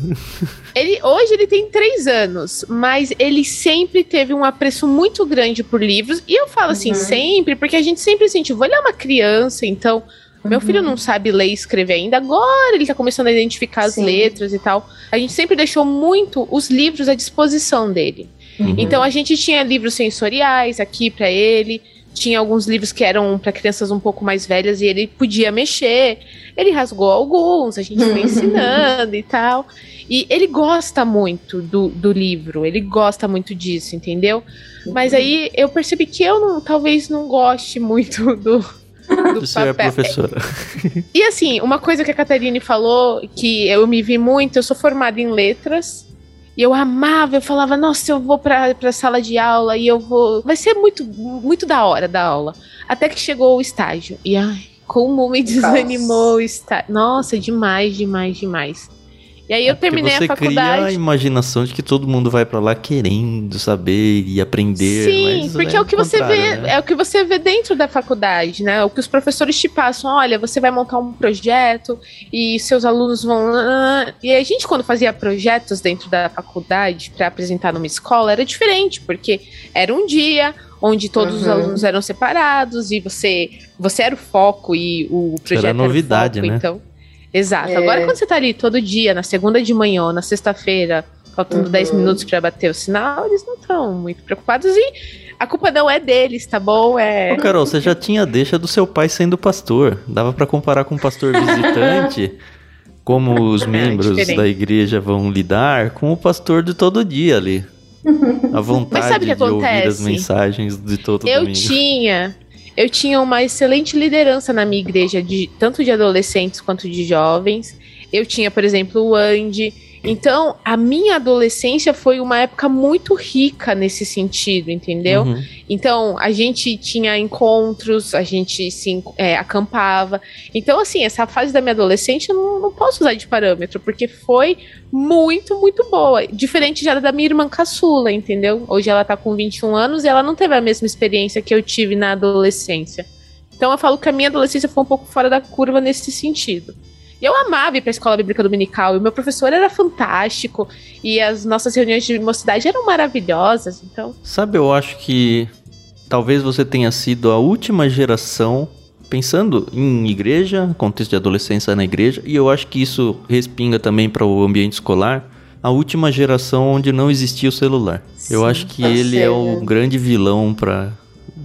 Ele, hoje ele tem três anos, mas ele sempre teve um apreço muito grande por livros. E eu falo assim, uhum. sempre, porque a gente sempre incentivou. Ele é uma criança, então. Meu uhum. filho não sabe ler e escrever ainda. Agora ele tá começando a identificar as Sim. letras e tal. A gente sempre deixou muito os livros à disposição dele. Uhum. Então a gente tinha livros sensoriais aqui para ele tinha alguns livros que eram para crianças um pouco mais velhas e ele podia mexer. Ele rasgou alguns, a gente foi ensinando e tal. E ele gosta muito do, do livro, ele gosta muito disso, entendeu? Mas aí eu percebi que eu não, talvez não goste muito do, do Você é papel. é professora. E assim, uma coisa que a Catarine falou, que eu me vi muito, eu sou formada em letras, e eu amava, eu falava, nossa, eu vou pra, pra sala de aula e eu vou. Vai ser muito, muito da hora da aula. Até que chegou o estágio. E ai, como me desanimou o estágio. Nossa, demais, demais, demais. E aí eu é terminei a faculdade. Você cria a imaginação de que todo mundo vai para lá querendo saber e aprender. Sim, porque é, é o que você vê, né? é o que você vê dentro da faculdade, né? O que os professores te passam, olha, você vai montar um projeto e seus alunos vão e a gente quando fazia projetos dentro da faculdade para apresentar numa escola era diferente, porque era um dia onde todos uhum. os alunos eram separados e você você era o foco e o projeto era novidade, era o foco, né? então Exato. É... Agora, quando você tá ali todo dia, na segunda de manhã ou na sexta-feira, faltando uhum. 10 minutos para bater o sinal, eles não estão muito preocupados e a culpa não é deles, tá bom? É... Ô, Carol, você já tinha deixa do seu pai sendo pastor. Dava para comparar com um pastor visitante, como os é, membros é da igreja vão lidar com o pastor de todo dia ali. A vontade de ouvir as mensagens de todo Eu domingo. tinha eu tinha uma excelente liderança na minha igreja, de, tanto de adolescentes quanto de jovens. Eu tinha, por exemplo, o Andy. Então, a minha adolescência foi uma época muito rica nesse sentido, entendeu? Uhum. Então, a gente tinha encontros, a gente se é, acampava. Então, assim, essa fase da minha adolescência eu não, não posso usar de parâmetro, porque foi muito, muito boa. Diferente já da minha irmã caçula, entendeu? Hoje ela tá com 21 anos e ela não teve a mesma experiência que eu tive na adolescência. Então, eu falo que a minha adolescência foi um pouco fora da curva nesse sentido. Eu amava ir para a escola bíblica dominical, e o meu professor era fantástico, e as nossas reuniões de mocidade eram maravilhosas, então... Sabe, eu acho que talvez você tenha sido a última geração pensando em igreja, contexto de adolescência na igreja, e eu acho que isso respinga também para o ambiente escolar, a última geração onde não existia o celular. Sim, eu acho que ele é o grande vilão para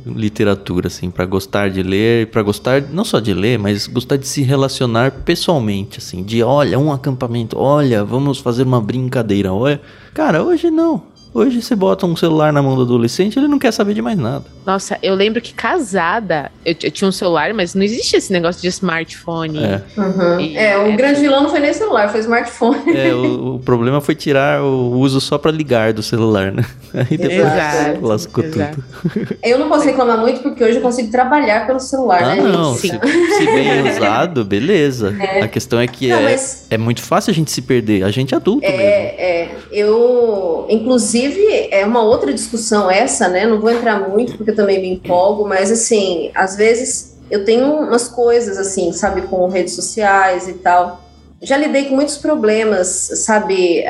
literatura, assim, para gostar de ler, para gostar não só de ler, mas gostar de se relacionar pessoalmente, assim, de olha, um acampamento, olha, vamos fazer uma brincadeira, olha. Cara, hoje não. Hoje você bota um celular na mão do adolescente, ele não quer saber de mais nada. Nossa, eu lembro que casada, eu, eu tinha um celular, mas não existia esse negócio de smartphone. É, uhum. e, é o é, grande vilão não foi nem celular, foi smartphone. É, o, o problema foi tirar o uso só para ligar do celular, né? Aí depois exato, lascou exato. tudo. Eu não posso reclamar muito porque hoje eu consigo trabalhar pelo celular, ah, né? Não, se, se, bem usado, beleza. É. A questão é que não, é, mas... é muito fácil a gente se perder, a gente é adulto é, mesmo. É, eu, inclusive, Inclusive, é uma outra discussão essa, né? Não vou entrar muito porque eu também me empolgo, mas assim, às vezes eu tenho umas coisas assim, sabe, com redes sociais e tal. Já lidei com muitos problemas, sabe,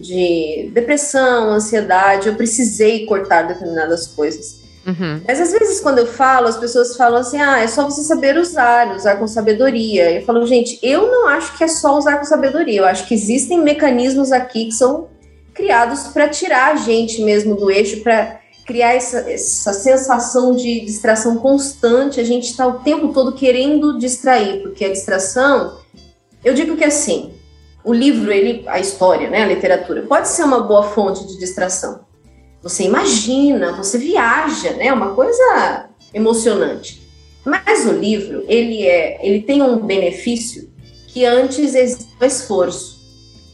de depressão, ansiedade. Eu precisei cortar determinadas coisas. Uhum. Mas às vezes, quando eu falo, as pessoas falam assim: ah, é só você saber usar, usar com sabedoria. Eu falo, gente, eu não acho que é só usar com sabedoria. Eu acho que existem mecanismos aqui que são criados para tirar a gente mesmo do eixo, para criar essa, essa sensação de distração constante. A gente está o tempo todo querendo distrair, porque a distração, eu digo que assim, o livro, ele, a história, né, a literatura, pode ser uma boa fonte de distração. Você imagina, você viaja, né, uma coisa emocionante. Mas o livro, ele é, ele tem um benefício que antes existia o esforço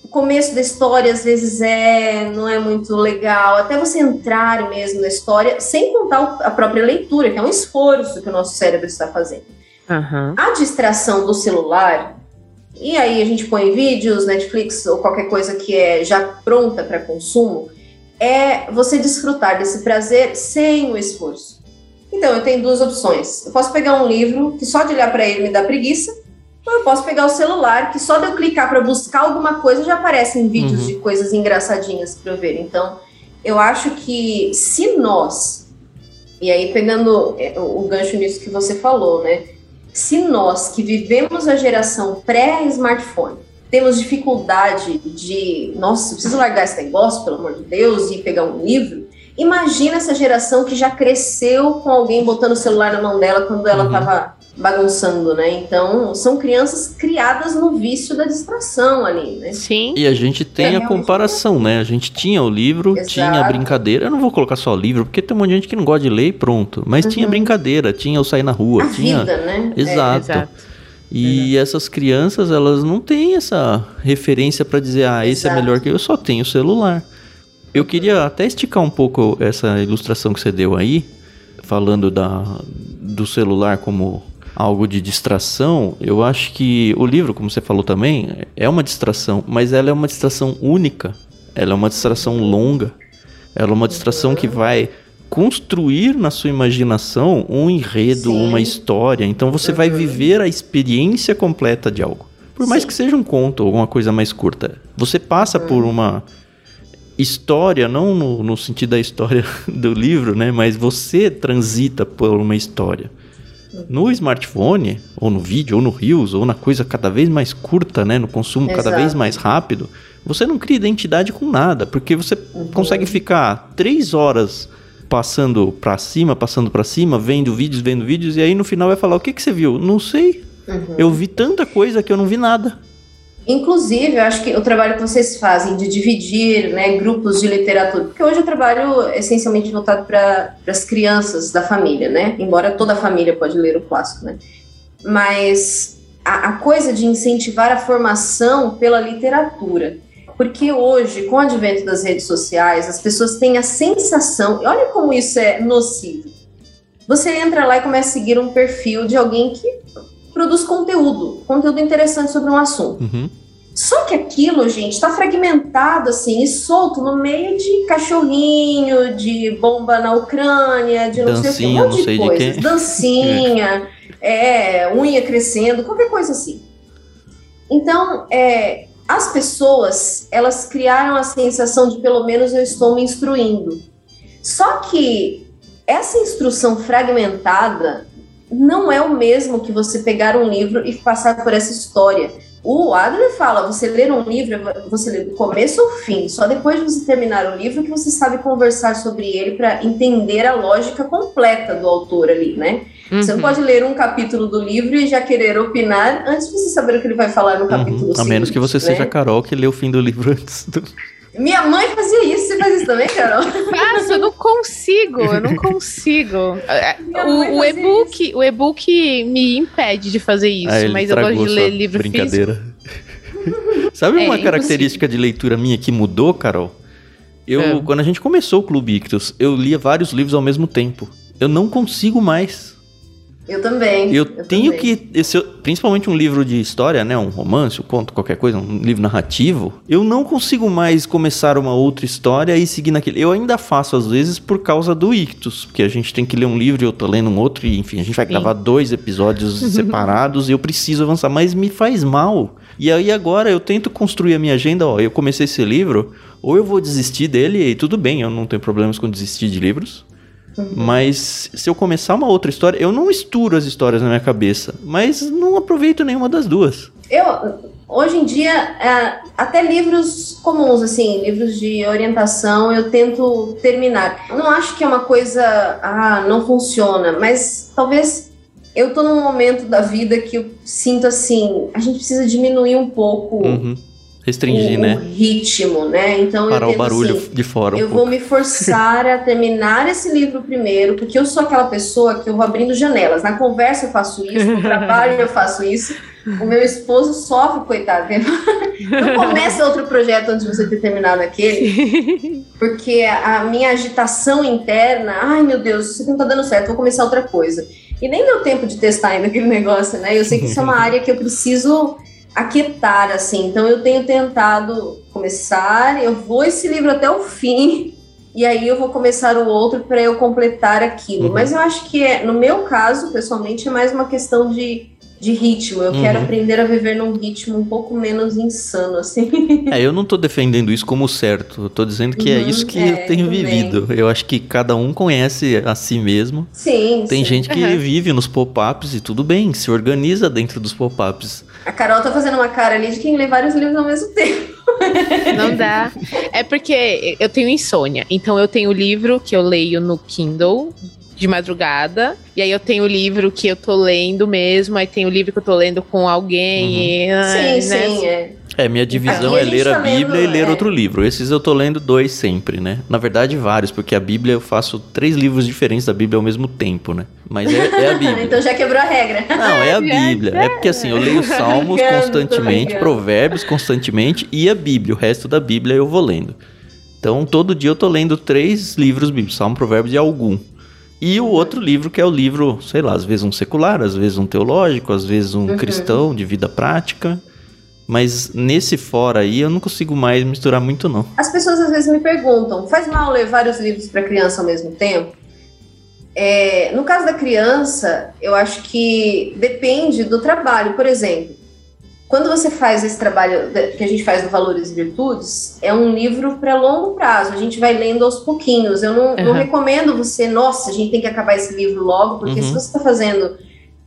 o começo da história às vezes é não é muito legal, até você entrar mesmo na história, sem contar a própria leitura, que é um esforço que o nosso cérebro está fazendo. Uhum. A distração do celular, e aí a gente põe vídeos, Netflix ou qualquer coisa que é já pronta para consumo, é você desfrutar desse prazer sem o esforço. Então, eu tenho duas opções. Eu posso pegar um livro que só de olhar para ele me dá preguiça, eu posso pegar o celular que só de eu clicar para buscar alguma coisa já aparecem vídeos uhum. de coisas engraçadinhas para eu ver. Então, eu acho que se nós, e aí pegando é, o gancho nisso que você falou, né? Se nós que vivemos a geração pré-smartphone temos dificuldade de, nossa, preciso largar esse negócio, pelo amor de Deus, e pegar um livro, imagina essa geração que já cresceu com alguém botando o celular na mão dela quando ela estava uhum bagunçando, né? Então, são crianças criadas no vício da distração ali, né? Sim. E a gente tem é, a comparação, né? A gente tinha o livro, Exato. tinha a brincadeira. Eu não vou colocar só livro, porque tem um monte de gente que não gosta de ler e pronto. Mas uhum. tinha brincadeira, tinha o sair na rua, a tinha. Vida, né? Exato. É, exato. E essas crianças, elas não têm essa referência para dizer, ah, esse é exato. é melhor que eu, eu só tenho celular. Eu queria até esticar um pouco essa ilustração que você deu aí, falando da, do celular como algo de distração, eu acho que o livro, como você falou também, é uma distração, mas ela é uma distração única, ela é uma distração longa, ela é uma distração que vai construir na sua imaginação um enredo, Sim. uma história. Então você uhum. vai viver a experiência completa de algo. Por mais Sim. que seja um conto ou alguma coisa mais curta. Você passa uhum. por uma história, não no, no, sentido da história do livro, né? Mas você transita por uma história. No smartphone, ou no vídeo, ou no Reels, ou na coisa cada vez mais curta, né? No consumo Exato. cada vez mais rápido, você não cria identidade com nada, porque você uhum. consegue ficar três horas passando para cima, passando para cima, vendo vídeos, vendo vídeos, e aí no final vai falar: o que, que você viu? Não sei. Uhum. Eu vi tanta coisa que eu não vi nada. Inclusive, eu acho que o trabalho que vocês fazem de dividir né, grupos de literatura, porque hoje eu trabalho essencialmente voltado para as crianças da família, né? Embora toda a família pode ler o clássico, né? Mas a, a coisa de incentivar a formação pela literatura. Porque hoje, com o advento das redes sociais, as pessoas têm a sensação, olha como isso é nocivo. Você entra lá e começa a seguir um perfil de alguém que produz conteúdo, conteúdo interessante sobre um assunto. Uhum. Só que aquilo, gente, está fragmentado assim e solto no meio de cachorrinho, de bomba na Ucrânia, de não sei o que, um monte de coisas. Dancinha, é, unha crescendo, qualquer coisa assim. Então, é, as pessoas, elas criaram a sensação de pelo menos eu estou me instruindo. Só que essa instrução fragmentada não é o mesmo que você pegar um livro e passar por essa história. O Adler fala, você ler um livro, você lê do começo ao fim, só depois de você terminar o livro que você sabe conversar sobre ele para entender a lógica completa do autor ali, né? Uhum. Você não uhum. pode ler um capítulo do livro e já querer opinar antes de você saber o que ele vai falar no uhum. capítulo uhum. A menos que você né? seja a Carol que lê o fim do livro antes do... Minha mãe fazia isso, você faz isso também, Carol? Faço, eu não consigo, eu não consigo. O, o e-book, o e-book me impede de fazer isso, ah, mas eu gosto de ler livro brincadeira. físico. Sabe é, uma característica de leitura minha que mudou, Carol? Eu, é. quando a gente começou o Clube Ictus, eu lia vários livros ao mesmo tempo. Eu não consigo mais. Eu também. Eu, eu tenho também. que. Esse, principalmente um livro de história, né? Um romance, um conto, qualquer coisa, um livro narrativo. Eu não consigo mais começar uma outra história e seguir naquele. Eu ainda faço, às vezes, por causa do ictus. Porque a gente tem que ler um livro e eu tô lendo um outro, e enfim, a gente vai Sim. gravar dois episódios separados e eu preciso avançar. Mas me faz mal. E aí agora eu tento construir a minha agenda, ó. Eu comecei esse livro, ou eu vou desistir dele, e tudo bem, eu não tenho problemas com desistir de livros. Mas se eu começar uma outra história, eu não misturo as histórias na minha cabeça, mas não aproveito nenhuma das duas. Eu, hoje em dia, é, até livros comuns, assim, livros de orientação, eu tento terminar. Eu não acho que é uma coisa, ah, não funciona, mas talvez eu tô num momento da vida que eu sinto assim, a gente precisa diminuir um pouco. Uhum restringir, o, né? O ritmo, né? Então Parar eu o barulho assim, de fora. Um eu pouco. vou me forçar a terminar esse livro primeiro, porque eu sou aquela pessoa que eu vou abrindo janelas. Na conversa eu faço isso, no trabalho eu faço isso. O meu esposo sofre, coitado. Não começa outro projeto antes de você ter terminado aquele, porque a minha agitação interna, ai meu Deus, isso não tá dando certo, vou começar outra coisa. E nem deu tempo de testar ainda aquele negócio, né? Eu sei que isso é uma área que eu preciso aquietar, assim. Então eu tenho tentado começar, eu vou esse livro até o fim, e aí eu vou começar o outro para eu completar aquilo. Uhum. Mas eu acho que é, no meu caso, pessoalmente, é mais uma questão de, de ritmo. Eu uhum. quero aprender a viver num ritmo um pouco menos insano, assim. É, eu não tô defendendo isso como certo. Eu tô dizendo que é uhum, é isso que é, eu tenho também. vivido. Eu acho que cada um conhece a si mesmo. Sim. Tem sim. gente que uhum. vive nos pop-ups e tudo bem, se organiza dentro dos pop-ups. A Carol tá fazendo uma cara ali de quem lê vários livros ao mesmo tempo. Não dá. É porque eu tenho insônia. Então eu tenho o livro que eu leio no Kindle de madrugada. E aí eu tenho o livro que eu tô lendo mesmo, aí tem o livro que eu tô lendo com alguém. Uhum. E, sim, né? sim, é. É, minha divisão Aqui é ler a, tá Bíblia lendo, e ler é. outro livro. Esses eu tô lendo dois sempre, né? Na verdade, vários, porque a Bíblia eu faço três livros diferentes da Bíblia ao mesmo tempo, né? Mas é, é a Bíblia. então já quebrou a regra. Não, é a Bíblia. É porque assim, eu leio Salmos constantemente, Provérbios constantemente e a Bíblia. O resto da Bíblia eu vou lendo. Então, todo dia eu tô lendo três livros bíblicos, Salmo, Provérbios e algum. E o outro livro que é o livro, sei lá, às vezes um secular, às vezes um teológico, às vezes um uhum. cristão de vida prática. Mas nesse fora aí eu não consigo mais misturar muito não. As pessoas às vezes me perguntam, faz mal ler vários livros para criança ao mesmo tempo? É, no caso da criança, eu acho que depende do trabalho. Por exemplo, quando você faz esse trabalho que a gente faz do Valores e Virtudes, é um livro para longo prazo. A gente vai lendo aos pouquinhos. Eu não, uhum. não, recomendo você, nossa, a gente tem que acabar esse livro logo, porque uhum. se você está fazendo,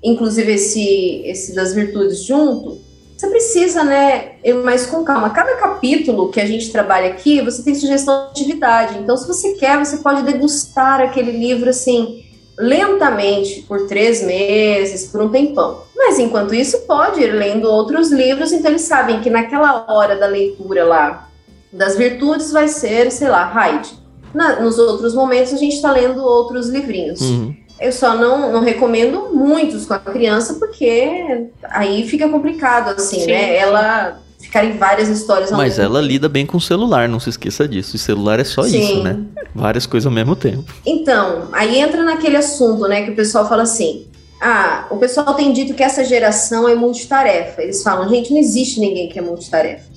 inclusive, esse, esse das virtudes junto, você precisa, né, ir mais com calma. Cada capítulo que a gente trabalha aqui, você tem sugestão de atividade. Então, se você quer, você pode degustar aquele livro assim lentamente por três meses, por um tempão. Mas enquanto isso, pode ir lendo outros livros, então eles sabem que naquela hora da leitura lá das virtudes vai ser, sei lá, Hyde. Na, nos outros momentos a gente está lendo outros livrinhos. Uhum. Eu só não, não recomendo muitos com a criança, porque aí fica complicado, assim, sim, né? Sim. Ela ficarem várias histórias ao Mas ela tempo. lida bem com o celular, não se esqueça disso. O celular é só Sim. isso, né? Várias coisas ao mesmo tempo. Então, aí entra naquele assunto, né, que o pessoal fala assim: ah, o pessoal tem dito que essa geração é multitarefa. Eles falam, gente, não existe ninguém que é multitarefa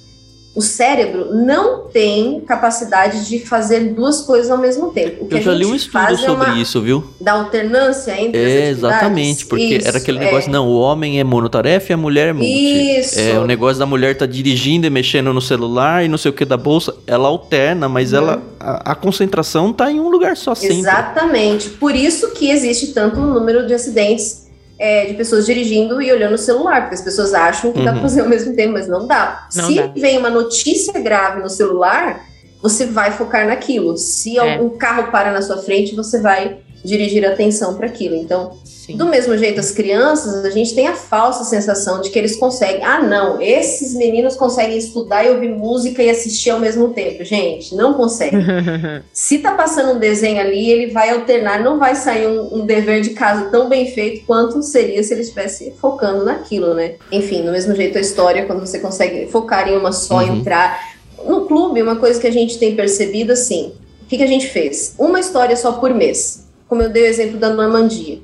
o cérebro não tem capacidade de fazer duas coisas ao mesmo tempo. O que Eu já li um estudo é sobre é isso, viu? Da alternância entre é, as Exatamente, porque isso, era aquele negócio, é. não, o homem é monotarefa e a mulher é multi. Isso. É, o negócio da mulher tá dirigindo e mexendo no celular e não sei o que da bolsa, ela alterna, mas uhum. ela a, a, concentração tá em um lugar só sempre. Exatamente. Por isso que existe tanto número de acidentes é, de pessoas dirigindo e olhando o celular, porque as pessoas acham que uhum. dá para fazer ao mesmo tempo, mas não dá. Não Se dá. vem uma notícia grave no celular, você vai focar naquilo. Se é. algum carro para na sua frente, você vai dirigir atenção para aquilo. Então, Sim. Do mesmo jeito, as crianças, a gente tem a falsa sensação de que eles conseguem. Ah, não, esses meninos conseguem estudar e ouvir música e assistir ao mesmo tempo. Gente, não consegue. se tá passando um desenho ali, ele vai alternar, não vai sair um, um, dever de casa tão bem feito quanto seria se ele estivesse focando naquilo, né? Enfim, do mesmo jeito, a história, quando você consegue focar em uma só, uhum. entrar. No clube, uma coisa que a gente tem percebido assim: o que, que a gente fez? Uma história só por mês. Como eu dei o exemplo da Normandia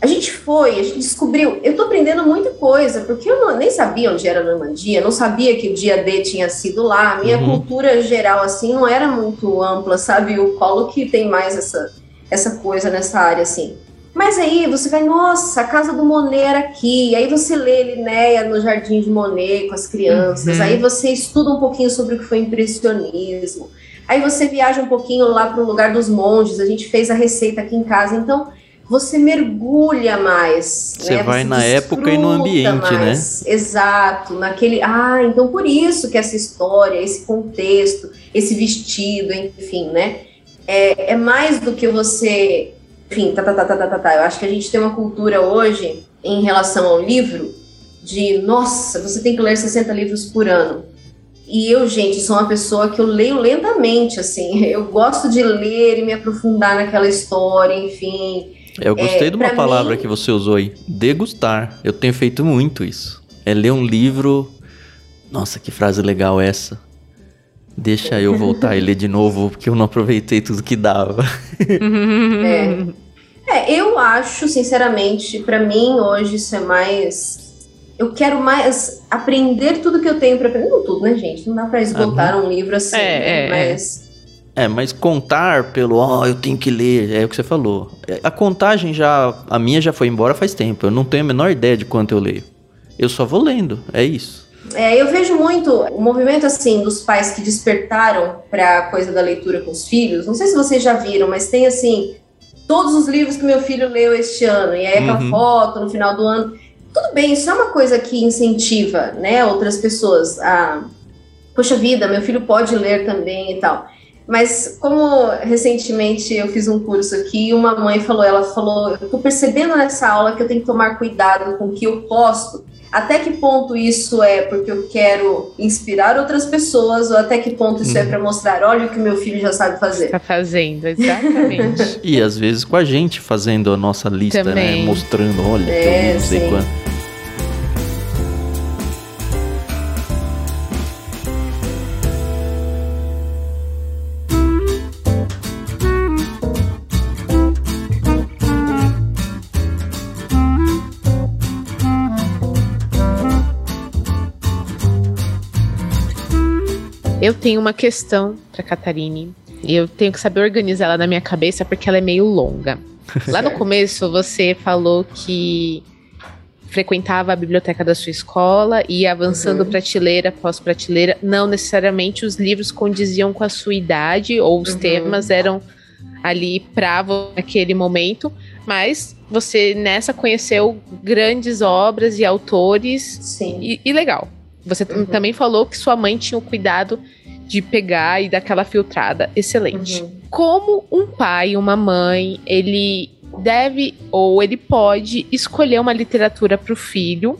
a gente foi, a gente descobriu. Eu tô aprendendo muita coisa, porque eu não, nem sabia onde era a Normandia, não sabia que o dia D tinha sido lá. A minha uhum. cultura geral, assim, não era muito ampla, sabe? O Colo que tem mais essa, essa coisa nessa área, assim. Mas aí você vai, nossa, a casa do Monet era aqui. Aí você lê Linéia no Jardim de Monet com as crianças. Uhum. Aí você estuda um pouquinho sobre o que foi impressionismo. Aí você viaja um pouquinho lá para o lugar dos monges. A gente fez a receita aqui em casa. Então, você mergulha mais. Você né? vai você na época e no ambiente, né? mais. né? Exato, naquele. Ah, então por isso que essa história, esse contexto, esse vestido, enfim, né? É, é mais do que você. Enfim, tá, tá, tá, tá, tá, tá, tá. Eu acho que a gente tem uma cultura hoje em relação ao livro de, nossa, você tem que ler 60 livros por ano. E eu, gente, sou uma pessoa que eu leio lentamente, assim. Eu gosto de ler e me aprofundar naquela história, enfim. Eu gostei é, de uma palavra mim... que você usou aí, degustar. Eu tenho feito muito isso. É ler um livro. Nossa, que frase legal essa. Deixa eu voltar e ler de novo, porque eu não aproveitei tudo que dava. é. é, eu acho, sinceramente, para mim hoje isso é mais. Eu quero mais aprender tudo que eu tenho para aprender. Não tudo, né, gente? Não dá para esgotar uhum. um livro assim, é, né? é, mas É, mas contar pelo, ó, oh, eu tenho que ler, é o que você falou. A contagem já, a minha já foi embora faz tempo. Eu não tenho a menor ideia de quanto eu leio. Eu só vou lendo, é isso. É, eu vejo muito o movimento assim dos pais que despertaram para a coisa da leitura com os filhos. Não sei se vocês já viram, mas tem assim todos os livros que meu filho leu este ano e aí uhum. com a foto no final do ano. Tudo bem, isso é uma coisa que incentiva, né, outras pessoas a poxa vida, meu filho pode ler também e tal. Mas como recentemente eu fiz um curso aqui, uma mãe falou, ela falou, eu tô percebendo nessa aula que eu tenho que tomar cuidado com o que eu posto até que ponto isso é porque eu quero inspirar outras pessoas ou até que ponto isso hum. é uhum. para mostrar, olha o que meu filho já sabe fazer. Está fazendo, exatamente. e às vezes com a gente fazendo a nossa lista, né? Também. né? Mostrando, olha, é, eu não sei quanto. Eu tenho uma questão para Catarine e eu tenho que saber organizar ela na minha cabeça porque ela é meio longa. Lá no começo você falou que frequentava a biblioteca da sua escola e ia avançando uhum. prateleira após prateleira. Não necessariamente os livros condiziam com a sua idade ou os uhum. temas eram ali para naquele momento, mas você nessa conheceu grandes obras e autores Sim. E, e legal. Você uhum. também falou que sua mãe tinha o cuidado de pegar e dar aquela filtrada. Excelente. Uhum. Como um pai, uma mãe, ele deve ou ele pode escolher uma literatura para o filho?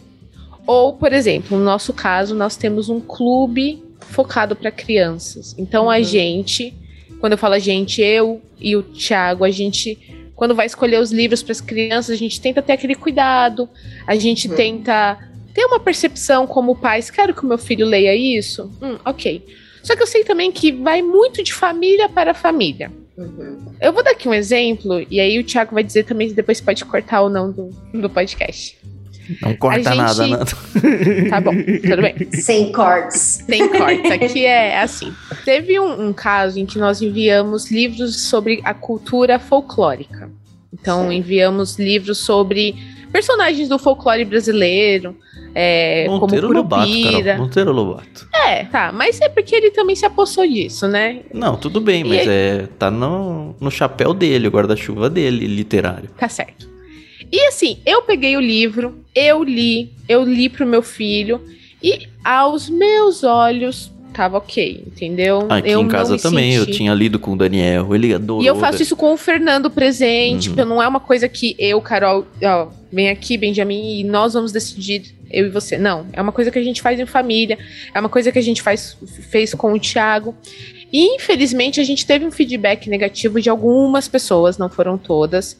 Ou, por exemplo, no nosso caso, nós temos um clube focado para crianças. Então uhum. a gente, quando eu falo a gente, eu e o Thiago, a gente quando vai escolher os livros para as crianças, a gente tenta ter aquele cuidado, a gente uhum. tenta ter uma percepção como pais, quero que o meu filho leia isso? Hum, ok. Só que eu sei também que vai muito de família para família. Uhum. Eu vou dar aqui um exemplo, e aí o Thiago vai dizer também se depois pode cortar ou não do, do podcast. Não corta gente... nada, não. Tá bom, tudo bem. Sem cortes. Sem cortes. Aqui é assim. Teve um, um, caso em que nós enviamos livros sobre a cultura folclórica. Então, Sim. enviamos livros sobre personagens do folclore brasileiro, é, Monteiro como Lobato, Carol. Monteiro Lobato. É, tá. Mas é porque ele também se apossou disso, né? Não, tudo bem, mas ele... é, tá no, no chapéu dele, o guarda-chuva dele, literário. Tá certo. E assim, eu peguei o livro, eu li, eu li pro meu filho, e aos meus olhos tava ok, entendeu? Aqui eu em casa também, senti... eu tinha lido com o Daniel, ele adorou. E eu faço isso com o Fernando presente, uhum. não é uma coisa que eu, Carol, ó, vem aqui, Benjamin, e nós vamos decidir, eu e você. Não, é uma coisa que a gente faz em família, é uma coisa que a gente faz, fez com o Thiago. E infelizmente a gente teve um feedback negativo de algumas pessoas, não foram todas.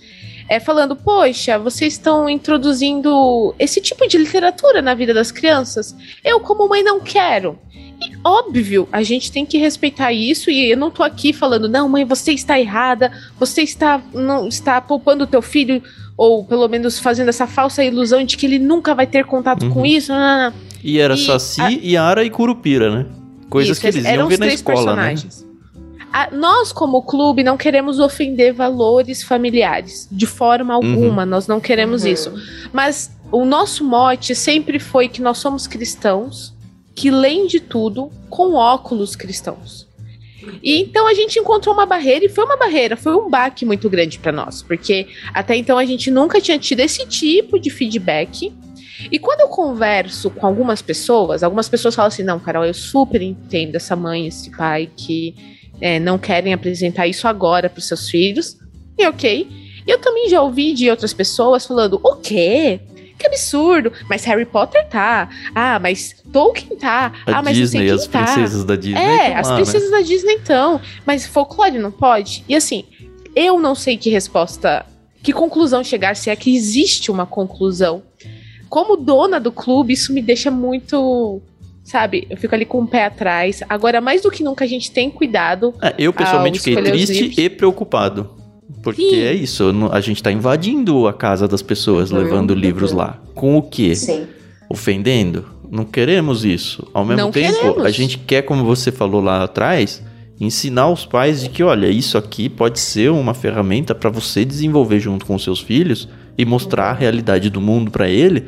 É, falando, poxa, vocês estão introduzindo esse tipo de literatura na vida das crianças. Eu, como mãe, não quero. E óbvio, a gente tem que respeitar isso e eu não tô aqui falando, não, mãe, você está errada, você está não está poupando o teu filho ou pelo menos fazendo essa falsa ilusão de que ele nunca vai ter contato uhum. com isso. Não, não, não. E era e Saci, a... Yara e Curupira, né? Coisas isso, que eles iam ver na escola, né? personagens. né? A, nós, como clube, não queremos ofender valores familiares, de forma alguma, uhum. nós não queremos uhum. isso. Mas o nosso mote sempre foi que nós somos cristãos, que leem de tudo com óculos cristãos. E então a gente encontrou uma barreira e foi uma barreira, foi um baque muito grande para nós, porque até então a gente nunca tinha tido esse tipo de feedback. E quando eu converso com algumas pessoas, algumas pessoas falam assim: não, Carol, eu super entendo essa mãe, esse pai que é, não querem apresentar isso agora para os seus filhos. E ok. Eu também já ouvi de outras pessoas falando: o quê? Que absurdo! Mas Harry Potter tá. Ah, mas Tolkien tá. A ah, mas Disney, as tá. princesas da Disney. É, as lá, princesas né? da Disney então. Mas folclore não pode? E assim, eu não sei que resposta, que conclusão chegar, se é que existe uma conclusão. Como dona do clube, isso me deixa muito sabe? Eu fico ali com o pé atrás. Agora, mais do que nunca, a gente tem cuidado. É, eu pessoalmente fiquei triste e preocupado. Porque Sim. é isso, a gente tá invadindo a casa das pessoas, uhum, levando livros lá. Com o quê? Sim. Ofendendo? Não queremos isso. Ao mesmo Não tempo, queremos. a gente quer, como você falou lá atrás, ensinar os pais de que, olha, isso aqui pode ser uma ferramenta para você desenvolver junto com seus filhos e mostrar a realidade do mundo para ele,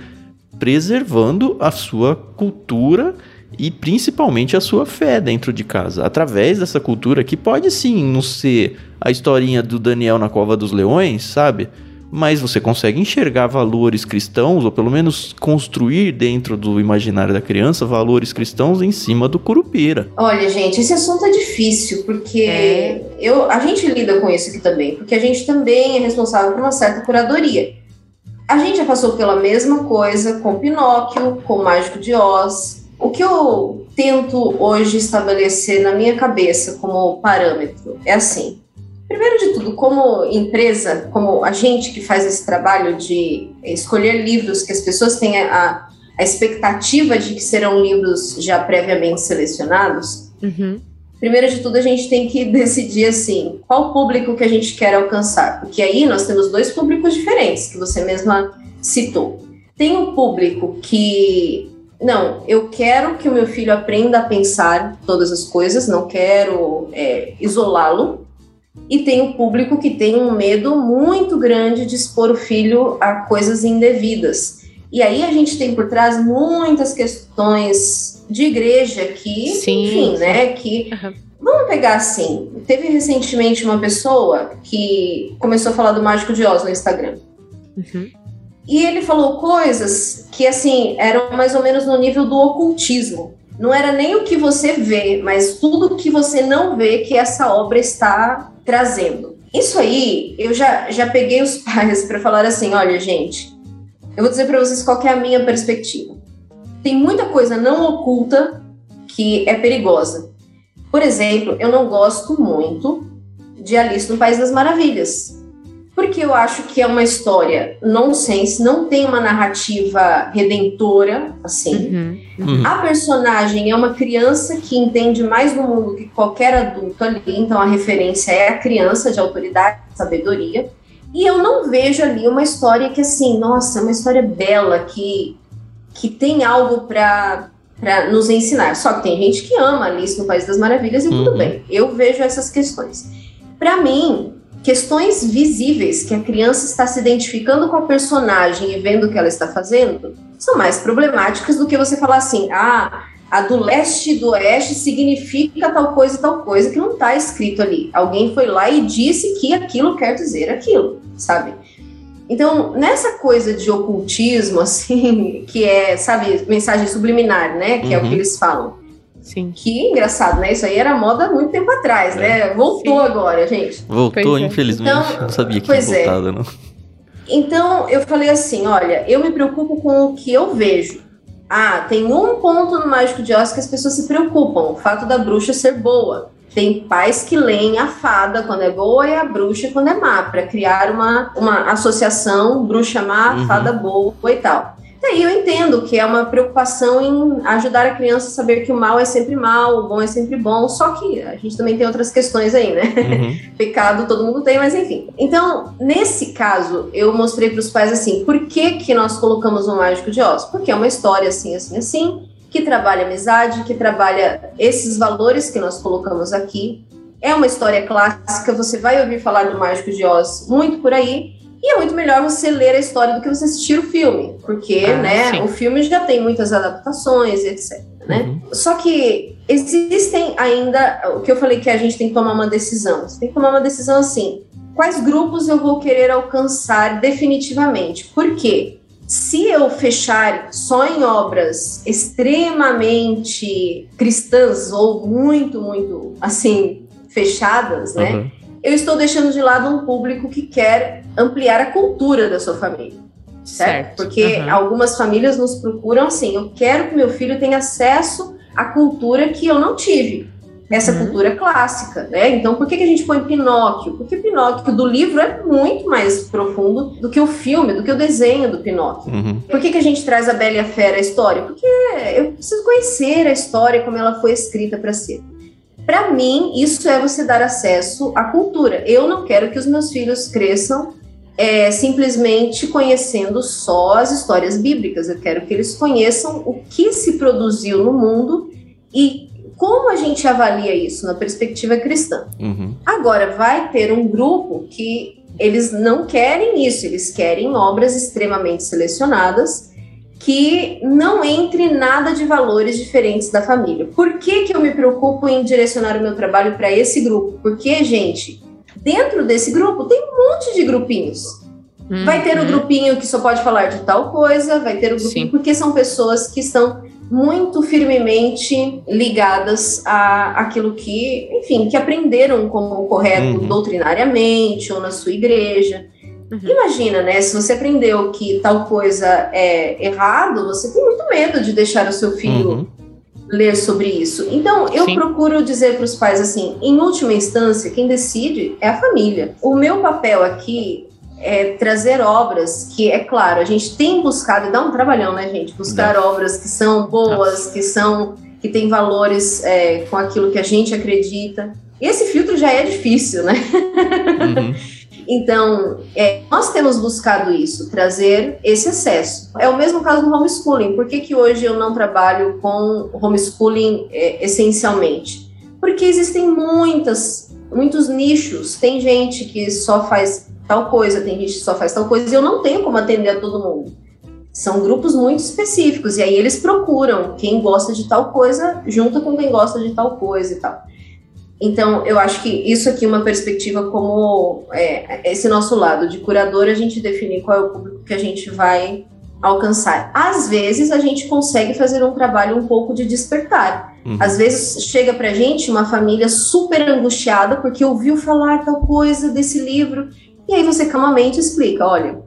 preservando a sua cultura e principalmente a sua fé dentro de casa, através dessa cultura que pode sim não ser a historinha do Daniel na cova dos leões, sabe? Mas você consegue enxergar valores cristãos, ou pelo menos construir dentro do imaginário da criança valores cristãos em cima do curupira. Olha, gente, esse assunto é difícil, porque é. eu, a gente lida com isso aqui também, porque a gente também é responsável por uma certa curadoria. A gente já passou pela mesma coisa com Pinóquio, com o Mágico de Oz. O que eu tento hoje estabelecer na minha cabeça como parâmetro é assim: Primeiro de tudo, como empresa, como a gente que faz esse trabalho de escolher livros que as pessoas têm a, a expectativa de que serão livros já previamente selecionados, uhum. primeiro de tudo a gente tem que decidir assim, qual público que a gente quer alcançar, porque aí nós temos dois públicos diferentes que você mesma citou. Tem um público que não, eu quero que o meu filho aprenda a pensar todas as coisas, não quero é, isolá-lo, e tem o público que tem um medo muito grande de expor o filho a coisas indevidas. E aí a gente tem por trás muitas questões de igreja que, sim, enfim, sim. né, que uhum. Vamos pegar assim. Teve recentemente uma pessoa que começou a falar do Mágico de Oz no Instagram. Uhum. E ele falou coisas que, assim, eram mais ou menos no nível do ocultismo não era nem o que você vê, mas tudo que você não vê que essa obra está trazendo. Isso aí, eu já, já peguei os pais para falar assim: olha, gente, eu vou dizer para vocês qual é a minha perspectiva. Tem muita coisa não oculta que é perigosa. Por exemplo, eu não gosto muito de Alice no País das Maravilhas porque eu acho que é uma história nonsense, não tem uma narrativa redentora, assim. Uhum. Uhum. A personagem é uma criança que entende mais do mundo que qualquer adulto ali, então a referência é a criança de autoridade, sabedoria. E eu não vejo ali uma história que, assim, nossa, é uma história bela, que, que tem algo para para nos ensinar. Só que tem gente que ama Alice no País das Maravilhas e uhum. tudo bem. Eu vejo essas questões. Para mim, questões visíveis que a criança está se identificando com a personagem e vendo o que ela está fazendo são mais problemáticas do que você falar assim, ah, a do leste e do oeste significa tal coisa e tal coisa que não está escrito ali. Alguém foi lá e disse que aquilo quer dizer aquilo, sabe? Então, nessa coisa de ocultismo, assim, que é, sabe, mensagem subliminar, né? Que uhum. é o que uhum. eles falam. Sim. Que engraçado, né? Isso aí era moda há muito tempo atrás, é. né? Voltou Sim. agora, gente. Voltou, é. infelizmente. Então, não sabia que tinha é. voltado, não. Então, eu falei assim, olha, eu me preocupo com o que eu vejo. Ah, tem um ponto no Mágico de Oz que as pessoas se preocupam, o fato da bruxa ser boa. Tem pais que leem a fada quando é boa e a bruxa quando é má, para criar uma, uma associação bruxa má, uhum. fada boa e tal. Daí eu entendo que é uma preocupação em ajudar a criança a saber que o mal é sempre mal, o bom é sempre bom, só que a gente também tem outras questões aí, né? Uhum. Pecado todo mundo tem, mas enfim. Então, nesse caso, eu mostrei para os pais assim, por que que nós colocamos o Mágico de Oz? Porque é uma história assim, assim, assim, que trabalha amizade, que trabalha esses valores que nós colocamos aqui. É uma história clássica, você vai ouvir falar do Mágico de Oz muito por aí, e é muito melhor você ler a história do que você assistir o filme, porque ah, né, sim. o filme já tem muitas adaptações, etc. Né? Uhum. Só que existem ainda o que eu falei que a gente tem que tomar uma decisão. Você tem que tomar uma decisão assim: quais grupos eu vou querer alcançar definitivamente? Por quê? Se eu fechar só em obras extremamente cristãs ou muito, muito assim fechadas, né? Uhum eu estou deixando de lado um público que quer ampliar a cultura da sua família. Certo? certo. Porque uhum. algumas famílias nos procuram assim: eu quero que meu filho tenha acesso à cultura que eu não tive. Essa uhum. cultura clássica, né? Então, por que, que a gente põe Pinóquio? Porque Pinóquio do livro é muito mais profundo do que o filme, do que o desenho do Pinóquio. Uhum. Por que, que a gente traz a Bela e a Fera a história? Porque eu preciso conhecer a história como ela foi escrita para ser. Para mim, isso é você dar acesso à cultura. Eu não quero que os meus filhos cresçam é, simplesmente conhecendo só as histórias bíblicas. Eu quero que eles conheçam o que se produziu no mundo e como a gente avalia isso na perspectiva cristã? Uhum. Agora, vai ter um grupo que eles não querem isso, eles querem obras extremamente selecionadas que não entre nada de valores diferentes da família. Por que, que eu me preocupo em direcionar o meu trabalho para esse grupo? Porque, gente, dentro desse grupo tem um monte de grupinhos. Uhum. Vai ter o um grupinho que só pode falar de tal coisa, vai ter o grupinho, Sim. porque são pessoas que estão muito firmemente ligadas a aquilo que, enfim, que aprenderam como correto uhum. doutrinariamente ou na sua igreja. Uhum. Imagina, né? Se você aprendeu que tal coisa é errado, você tem muito medo de deixar o seu filho uhum. ler sobre isso. Então, eu Sim. procuro dizer para os pais assim: em última instância, quem decide é a família. O meu papel aqui é, trazer obras que, é claro, a gente tem buscado, e dá um trabalhão, né, gente? Buscar obras que são boas, Nossa. que são que têm valores é, com aquilo que a gente acredita. E esse filtro já é difícil, né? Uhum. então, é, nós temos buscado isso, trazer esse acesso. É o mesmo caso do homeschooling. Por que, que hoje eu não trabalho com homeschooling é, essencialmente? Porque existem muitas, muitos nichos. Tem gente que só faz tal coisa, tem gente que só faz tal coisa, e eu não tenho como atender a todo mundo. São grupos muito específicos, e aí eles procuram quem gosta de tal coisa junto com quem gosta de tal coisa e tal. Então, eu acho que isso aqui é uma perspectiva como é, esse nosso lado de curador, a gente definir qual é o público que a gente vai alcançar. Às vezes, a gente consegue fazer um trabalho um pouco de despertar. Uhum. Às vezes, chega pra gente uma família super angustiada porque ouviu falar tal coisa desse livro e aí você calmamente explica, olha,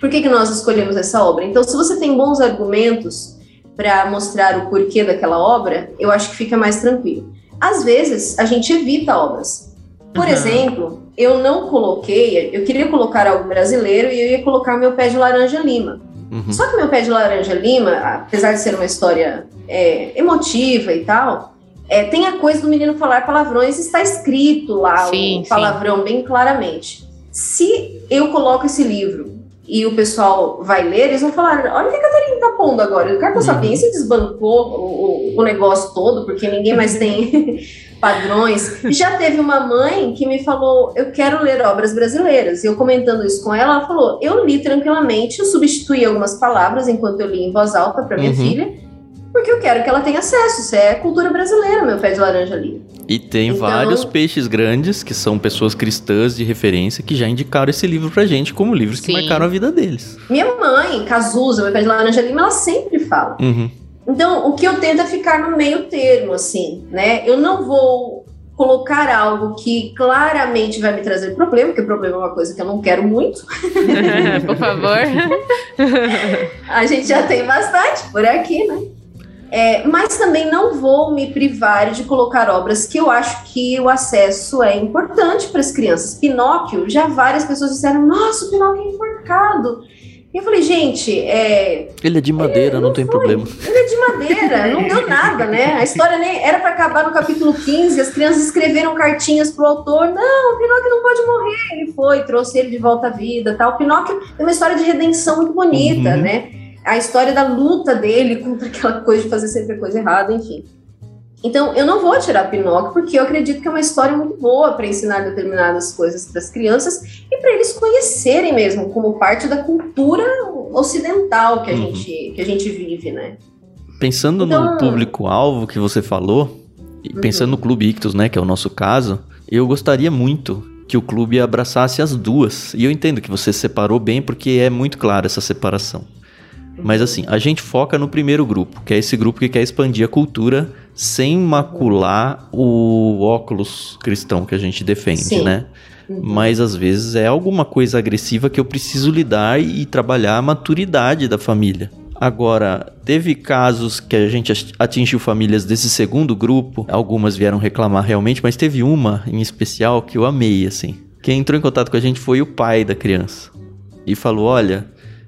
por que, que nós escolhemos essa obra? Então, se você tem bons argumentos para mostrar o porquê daquela obra, eu acho que fica mais tranquilo. Às vezes, a gente evita obras. Por uhum. exemplo, eu não coloquei, eu queria colocar algo brasileiro e eu ia colocar meu pé de laranja lima. Uhum. Só que meu pé de laranja lima, apesar de ser uma história é, emotiva e tal, é, tem a coisa do menino falar palavrões, está escrito lá sim, o palavrão sim. bem claramente. Se eu coloco esse livro e o pessoal vai ler, eles vão falar: olha o que a Catarina tá pondo agora. O cara uhum. Sapiência desbancou o, o, negócio todo, porque ninguém mais tem padrões. Já teve uma mãe que me falou: eu quero ler obras brasileiras. E eu comentando isso com ela, ela falou: eu li tranquilamente, eu substituí algumas palavras enquanto eu li em voz alta para minha uhum. filha porque eu quero que ela tenha acesso. Isso é cultura brasileira, meu pé de laranja ali. E tem então... vários peixes grandes, que são pessoas cristãs de referência, que já indicaram esse livro pra gente como livros Sim. que marcaram a vida deles. Minha mãe, Cazuza, meu pé de laranja ali, ela sempre fala. Uhum. Então, o que eu tento é ficar no meio termo, assim, né? Eu não vou colocar algo que claramente vai me trazer problema, porque problema é uma coisa que eu não quero muito. Por favor. a gente já tem bastante por aqui, né? É, mas também não vou me privar de colocar obras que eu acho que o acesso é importante para as crianças. Pinóquio, já várias pessoas disseram: Nossa, o Pinóquio é enforcado. E eu falei, gente, é. Ele é de madeira, não, não, tem foi. problema. Ele é de madeira, não deu nada, né? A história nem era para acabar no capítulo 15, as crianças escreveram cartinhas pro autor. Não, o Pinóquio não pode morrer. Ele foi, trouxe ele de volta à vida tal. O Pinóquio tem uma história de redenção muito bonita, uhum. né? A história da luta dele contra aquela coisa de fazer sempre a coisa errada, enfim. Então, eu não vou tirar Pinóquio porque eu acredito que é uma história muito boa para ensinar determinadas coisas para as crianças e para eles conhecerem mesmo como parte da cultura ocidental que a, uhum. gente, que a gente vive, né? Pensando então, no público-alvo que você falou, e uhum. pensando no Clube Ictus, né, que é o nosso caso, eu gostaria muito que o clube abraçasse as duas. E eu entendo que você separou bem porque é muito clara essa separação. Mas assim, a gente foca no primeiro grupo, que é esse grupo que quer expandir a cultura sem macular o óculos cristão que a gente defende, Sim. né? Uhum. Mas às vezes é alguma coisa agressiva que eu preciso lidar e trabalhar a maturidade da família. Agora, teve casos que a gente atingiu famílias desse segundo grupo, algumas vieram reclamar realmente, mas teve uma em especial que eu amei, assim. Quem entrou em contato com a gente foi o pai da criança. E falou: Olha,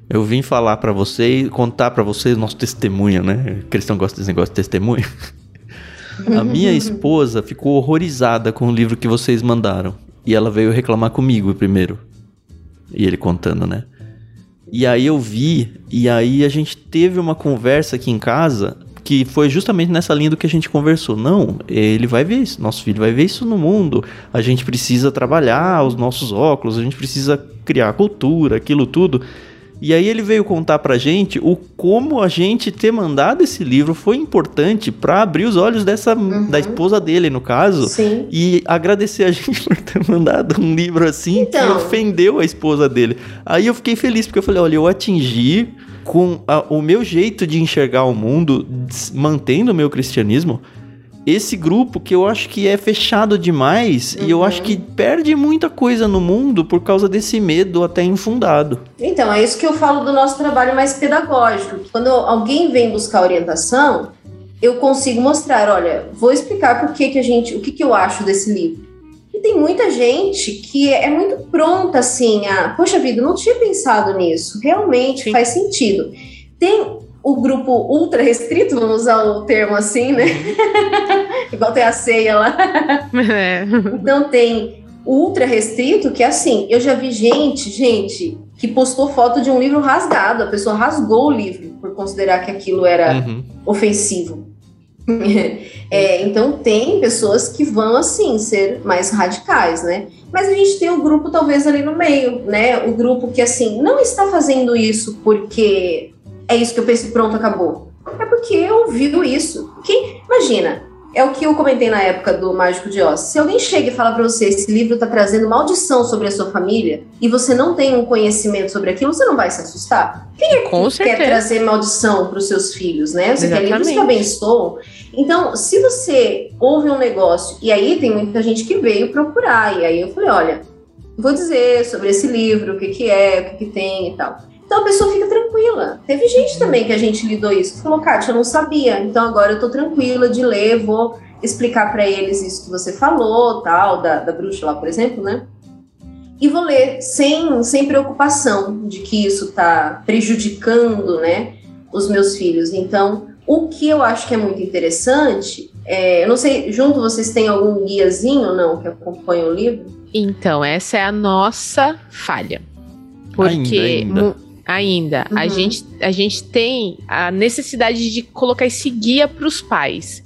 eu vim falar para você e contar para você nosso testemunho, né? Cristão gosta desse negócio de testemunho. A minha esposa ficou horrorizada com o livro que vocês mandaram. E ela veio reclamar comigo primeiro. E ele contando, né? E aí eu vi, e aí a gente teve uma conversa aqui em casa que foi justamente nessa linha do que a gente conversou. Não, ele vai ver isso, nosso filho vai ver isso no mundo. A gente precisa trabalhar os nossos óculos, a gente precisa criar cultura, aquilo tudo. E aí ele veio contar pra gente o como a gente ter mandado esse livro foi importante para abrir os olhos dessa uhum. da esposa dele, no caso, Sim. e agradecer a gente por ter mandado um livro assim então. que ofendeu a esposa dele. Aí eu fiquei feliz porque eu falei, olha, eu atingi com a, o meu jeito de enxergar o mundo, mantendo o meu cristianismo, esse grupo que eu acho que é fechado demais uhum. e eu acho que uhum. perde muita coisa no mundo por causa desse medo até infundado. Então, é isso que eu falo do nosso trabalho mais pedagógico. Quando alguém vem buscar orientação, eu consigo mostrar, olha, vou explicar por que, que a gente, o que, que eu acho desse livro. E tem muita gente que é muito pronta assim, a, poxa vida, não tinha pensado nisso, realmente Sim. faz sentido. Tem o grupo ultra restrito, vamos usar o termo assim, né? Igual tem a ceia lá. É. Então tem ultra restrito, que é assim, eu já vi gente, gente, que postou foto de um livro rasgado, a pessoa rasgou o livro por considerar que aquilo era uhum. ofensivo. É, então tem pessoas que vão assim ser mais radicais, né? Mas a gente tem um grupo talvez ali no meio, né? O grupo que assim não está fazendo isso porque é isso que eu penso, pronto, acabou. É porque ouviu isso. Porque imagina, é o que eu comentei na época do Mágico de Oz. Se alguém chega e fala para você, esse livro está trazendo maldição sobre a sua família, e você não tem um conhecimento sobre aquilo, você não vai se assustar. Quem é que quer trazer maldição para os seus filhos, né? Você Exatamente. quer livros que abençoam. Então, se você ouve um negócio, e aí tem muita gente que veio procurar, e aí eu falei, olha, vou dizer sobre esse livro, o que que é, o que que tem e tal. Então a pessoa fica tranquila. Teve gente uhum. também que a gente lidou isso, que falou, Kátia, eu não sabia, então agora eu tô tranquila de ler, vou explicar para eles isso que você falou, tal, da, da bruxa lá, por exemplo, né? E vou ler sem, sem preocupação de que isso tá prejudicando, né, os meus filhos. Então, o que eu acho que é muito interessante, é, eu não sei, junto vocês têm algum guiazinho, não, que acompanha o livro? Então, essa é a nossa falha. Porque ainda, ainda ainda. Uhum. A, gente, a gente tem a necessidade de colocar esse guia para os pais.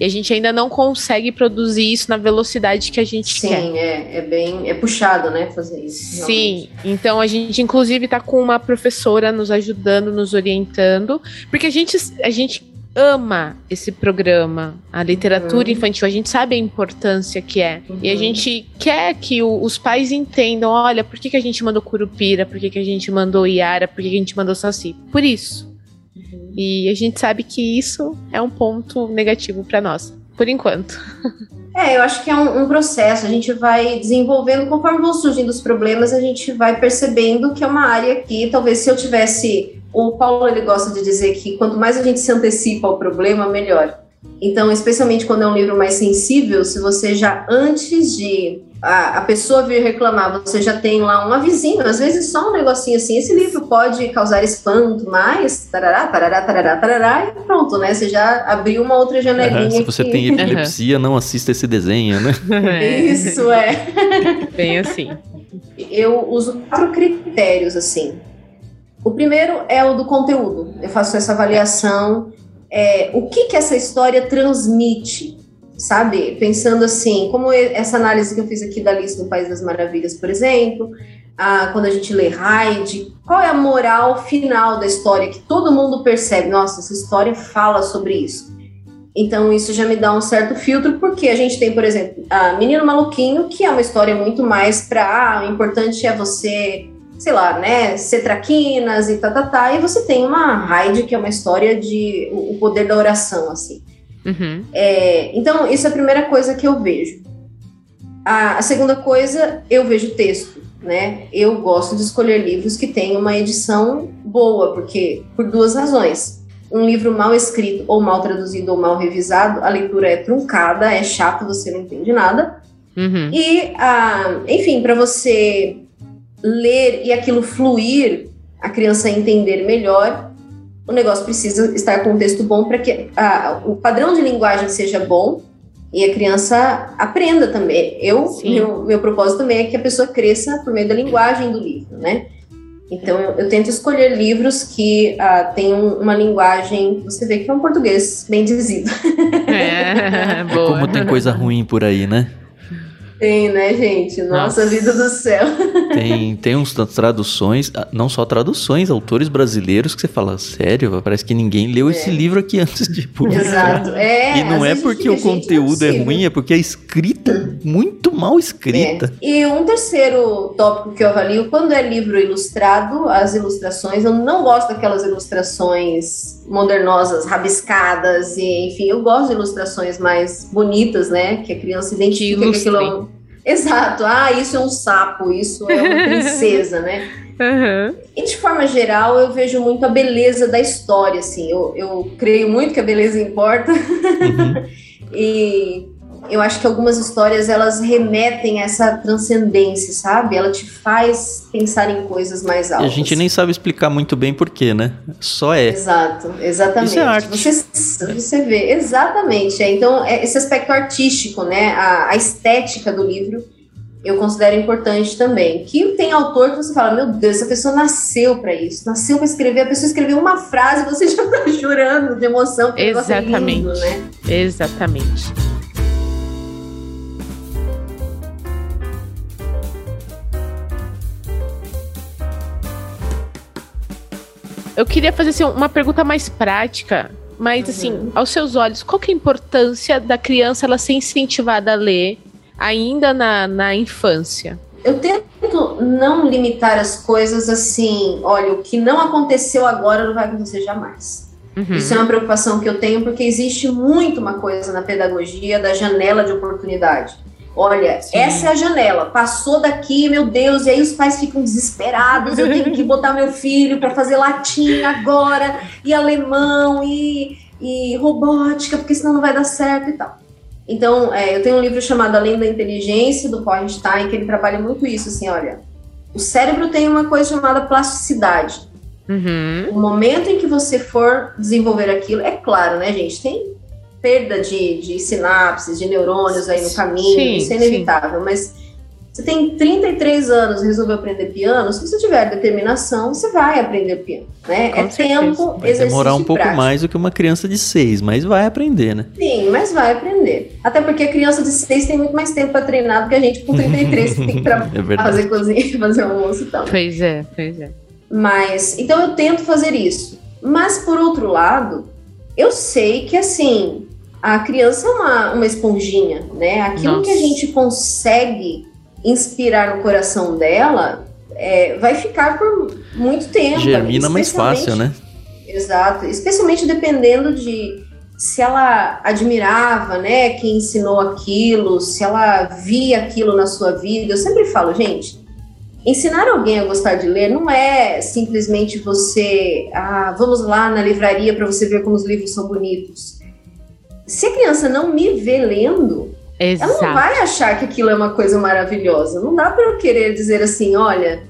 E a gente ainda não consegue produzir isso na velocidade que a gente Sim, quer. Sim, é, é bem. É puxado, né? Fazer isso. Realmente. Sim. Então a gente, inclusive, está com uma professora nos ajudando, nos orientando. Porque a gente, a gente ama esse programa, a literatura uhum. infantil. A gente sabe a importância que é. Uhum. E a uhum. gente quer que o, os pais entendam: olha, por que, que a gente mandou Curupira? Por que, que a gente mandou Iara? Por que, que a gente mandou Saci? Por isso. Uhum. E a gente sabe que isso é um ponto negativo para nós, por enquanto. É, eu acho que é um, um, processo, a gente vai desenvolvendo, conforme vão surgindo os problemas, a gente vai percebendo que é uma área que talvez se eu tivesse o Paulo ele gosta de dizer que quanto mais a gente se antecipa ao problema, melhor. Então, especialmente quando é um livro mais sensível, se você já antes de a, a, pessoa vir reclamar, você já tem lá um avisinho, às vezes só um negocinho assim, esse livro pode causar espanto, mas tarará, tarará, tarará, tarará, e pronto, né? Você já abriu uma outra janelinha. Uhum, se você que... tem epilepsia, não assista esse desenho, né? Isso, é. Bem assim. Eu uso quatro critérios, assim. O primeiro é o do conteúdo. Eu faço essa avaliação. É, o que, que essa história transmite, sabe? Pensando assim, como essa análise que eu fiz aqui da lista do País das Maravilhas, por exemplo, a, quando a gente lê Hyde, qual é a moral final da história que todo mundo percebe? Nossa, essa história fala sobre isso. Então, isso já me dá um certo filtro, porque a gente tem, por exemplo, a Menino Maluquinho, que é uma história muito mais para ah, o importante é você sei lá, né, cetraquinas e tá, tá, tá, e você tem uma raid, que é uma história de o, poder da oração, assim. Uhum. É, então, isso é a primeira coisa que eu vejo. A, a, segunda coisa, eu vejo texto, né? Eu gosto de escolher livros que têm uma edição boa, porque por duas razões. Um livro mal escrito, ou mal traduzido, ou mal revisado, a leitura é truncada, é chato, você não entende nada. Uhum. E, ah, enfim, para você ler e aquilo fluir, a criança entender melhor, o negócio precisa estar com um texto bom para que a, o padrão de linguagem seja bom e a criança aprenda também. Eu, meu, meu propósito também é que a pessoa cresça por meio da linguagem do livro, né? Então eu, eu tento escolher livros que uh, tenham uma linguagem, você vê que é um português bem dizido. É, boa. Como tem coisa ruim por aí, né? Tem, né, gente? Nossa, Nossa, vida do céu. Tem, tem uns traduções, ah, não só traduções, autores brasileiros que você fala, sério, parece que ninguém leu é. esse livro aqui antes de publicar. Exato. É, e não é porque o conteúdo é, é, ruim, é porque a escrita muito mal escrita. É. E um terceiro tópico que eu avalio, quando é livro ilustrado, as ilustrações, eu não gosto daquelas ilustrações modernosas, rabiscadas, e enfim, eu gosto de ilustrações mais bonitas, né? Que a criança identifica que, que aquilo é Exato. Ah, isso é um sapo, isso é uma princesa, né? Uhum. E de forma geral, eu vejo muito a beleza da história, assim. Eu, eu creio muito que a beleza importa. Uhum. e eu acho que algumas histórias elas remetem a essa transcendência, sabe? Ela te faz pensar em coisas mais altas. E a gente nem sabe explicar muito bem porquê, né? Só é. Exato, exatamente. Isso é arte. Você, você vê, exatamente. É, então, é esse aspecto artístico, né? A, a estética do livro eu considero importante também. Que tem autor que você fala, meu Deus, essa pessoa nasceu para isso, nasceu para escrever. A pessoa escreveu uma frase, você já tá chorando de emoção. Exatamente. É lindo, né? Exatamente. Eu queria fazer assim, uma pergunta mais prática, mas assim, uhum. aos seus olhos, qual que é a importância da criança ela ser incentivada a ler ainda na, na infância? Eu tento não limitar as coisas assim, olha, o que não aconteceu agora não vai acontecer jamais. Uhum. Isso é uma preocupação que eu tenho porque existe muito uma coisa na pedagogia da janela de oportunidade. Olha, Sim. essa é a janela. Passou daqui, meu Deus, e aí os pais ficam desesperados. Eu tenho que botar meu filho para fazer latim agora, e alemão, e, e robótica, porque senão não vai dar certo e tal. Então, é, eu tenho um livro chamado Além da Inteligência, do Paul Einstein, que ele trabalha muito isso, assim, olha. O cérebro tem uma coisa chamada plasticidade. Uhum. O momento em que você for desenvolver aquilo, é claro, né, gente? Tem perda de, de sinapses, de neurônios aí no caminho, sim, isso é inevitável, sim. mas você tem 33 anos e resolveu aprender piano, se você tiver determinação, você vai aprender piano, né? Com é certeza. tempo, vai demorar um pouco prática. mais do que uma criança de 6, mas vai aprender, né? Sim, mas vai aprender. Até porque a criança de 6 tem muito mais tempo para treinar do que a gente com 33 que tem que é fazer cozinha, fazer almoço e tal. Pois é, pois é. Mas, então eu tento fazer isso. Mas por outro lado, eu sei que assim, a criança é uma, uma esponjinha, né? Aquilo Nossa. que a gente consegue inspirar no coração dela é, vai ficar por muito tempo. Germina mais fácil, né? Exato. Especialmente dependendo de se ela admirava, né, quem ensinou aquilo, se ela via aquilo na sua vida. Eu sempre falo, gente, ensinar alguém a gostar de ler não é simplesmente você, ah, vamos lá na livraria para você ver como os livros são bonitos se a criança não me vê lendo, Exato. ela não vai achar que aquilo é uma coisa maravilhosa. Não dá para eu querer dizer assim, olha,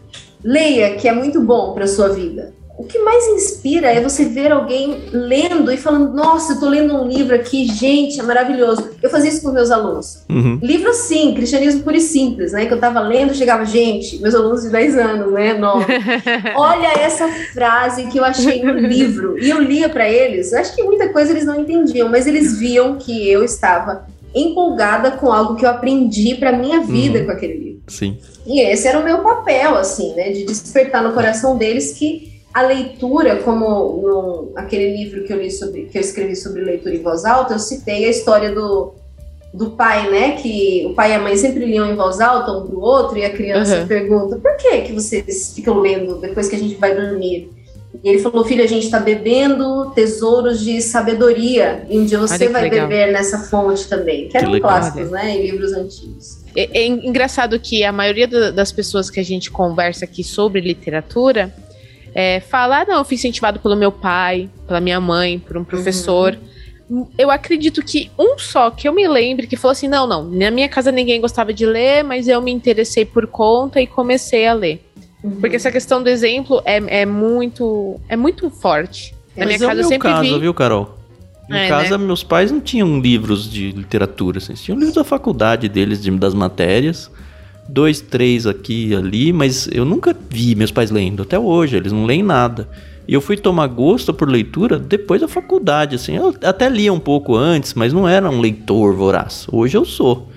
leia que é muito bom para sua vida o que mais inspira é você ver alguém lendo e falando: Nossa, eu tô lendo um livro aqui, gente, é maravilhoso. Eu fazia isso com meus alunos. Uhum. Livro assim, cristianismo puro e simples, né? Que eu tava lendo, chegava, gente, meus alunos de 10 anos, né? Nove. Olha essa frase que eu achei no livro. E eu lia para eles. Acho que muita coisa eles não entendiam, mas eles viam que eu estava empolgada com algo que eu aprendi para minha vida uhum. com aquele livro. Sim. E esse era o meu papel, assim, né? De despertar no coração deles que a leitura, como no, aquele livro que eu li sobre, que eu escrevi sobre leitura em voz alta, eu citei a história do, do pai, né? Que o pai e a mãe sempre liam em voz alta um para o outro, e a criança uhum. pergunta: por que, que vocês ficam lendo depois que a gente vai dormir? E ele falou: filho, a gente está bebendo tesouros de sabedoria, e um dia você vai legal. beber nessa fonte também. Que, que eram legal. clássicos, né? Em livros antigos. É, é engraçado que a maioria das pessoas que a gente conversa aqui sobre literatura é, falar, não, eu fui incentivado pelo meu pai, pela minha mãe, por um professor. Uhum. Eu acredito que um só que eu me lembre que falou assim: não, não, na minha casa ninguém gostava de ler, mas eu me interessei por conta e comecei a ler. Uhum. Porque essa questão do exemplo é, é muito é muito forte. Na mas minha é casa o meu eu sempre caso, vi... viu, Carol? Em é, casa, né? meus pais não tinham livros de literatura, assim, tinham livros da faculdade deles, de, das matérias. Dois, três aqui e ali, mas eu nunca vi meus pais lendo. Até hoje, eles não leem nada. E eu fui tomar gosto por leitura depois da faculdade, assim. Eu até lia um pouco antes, mas não era um leitor voraz. Hoje eu sou.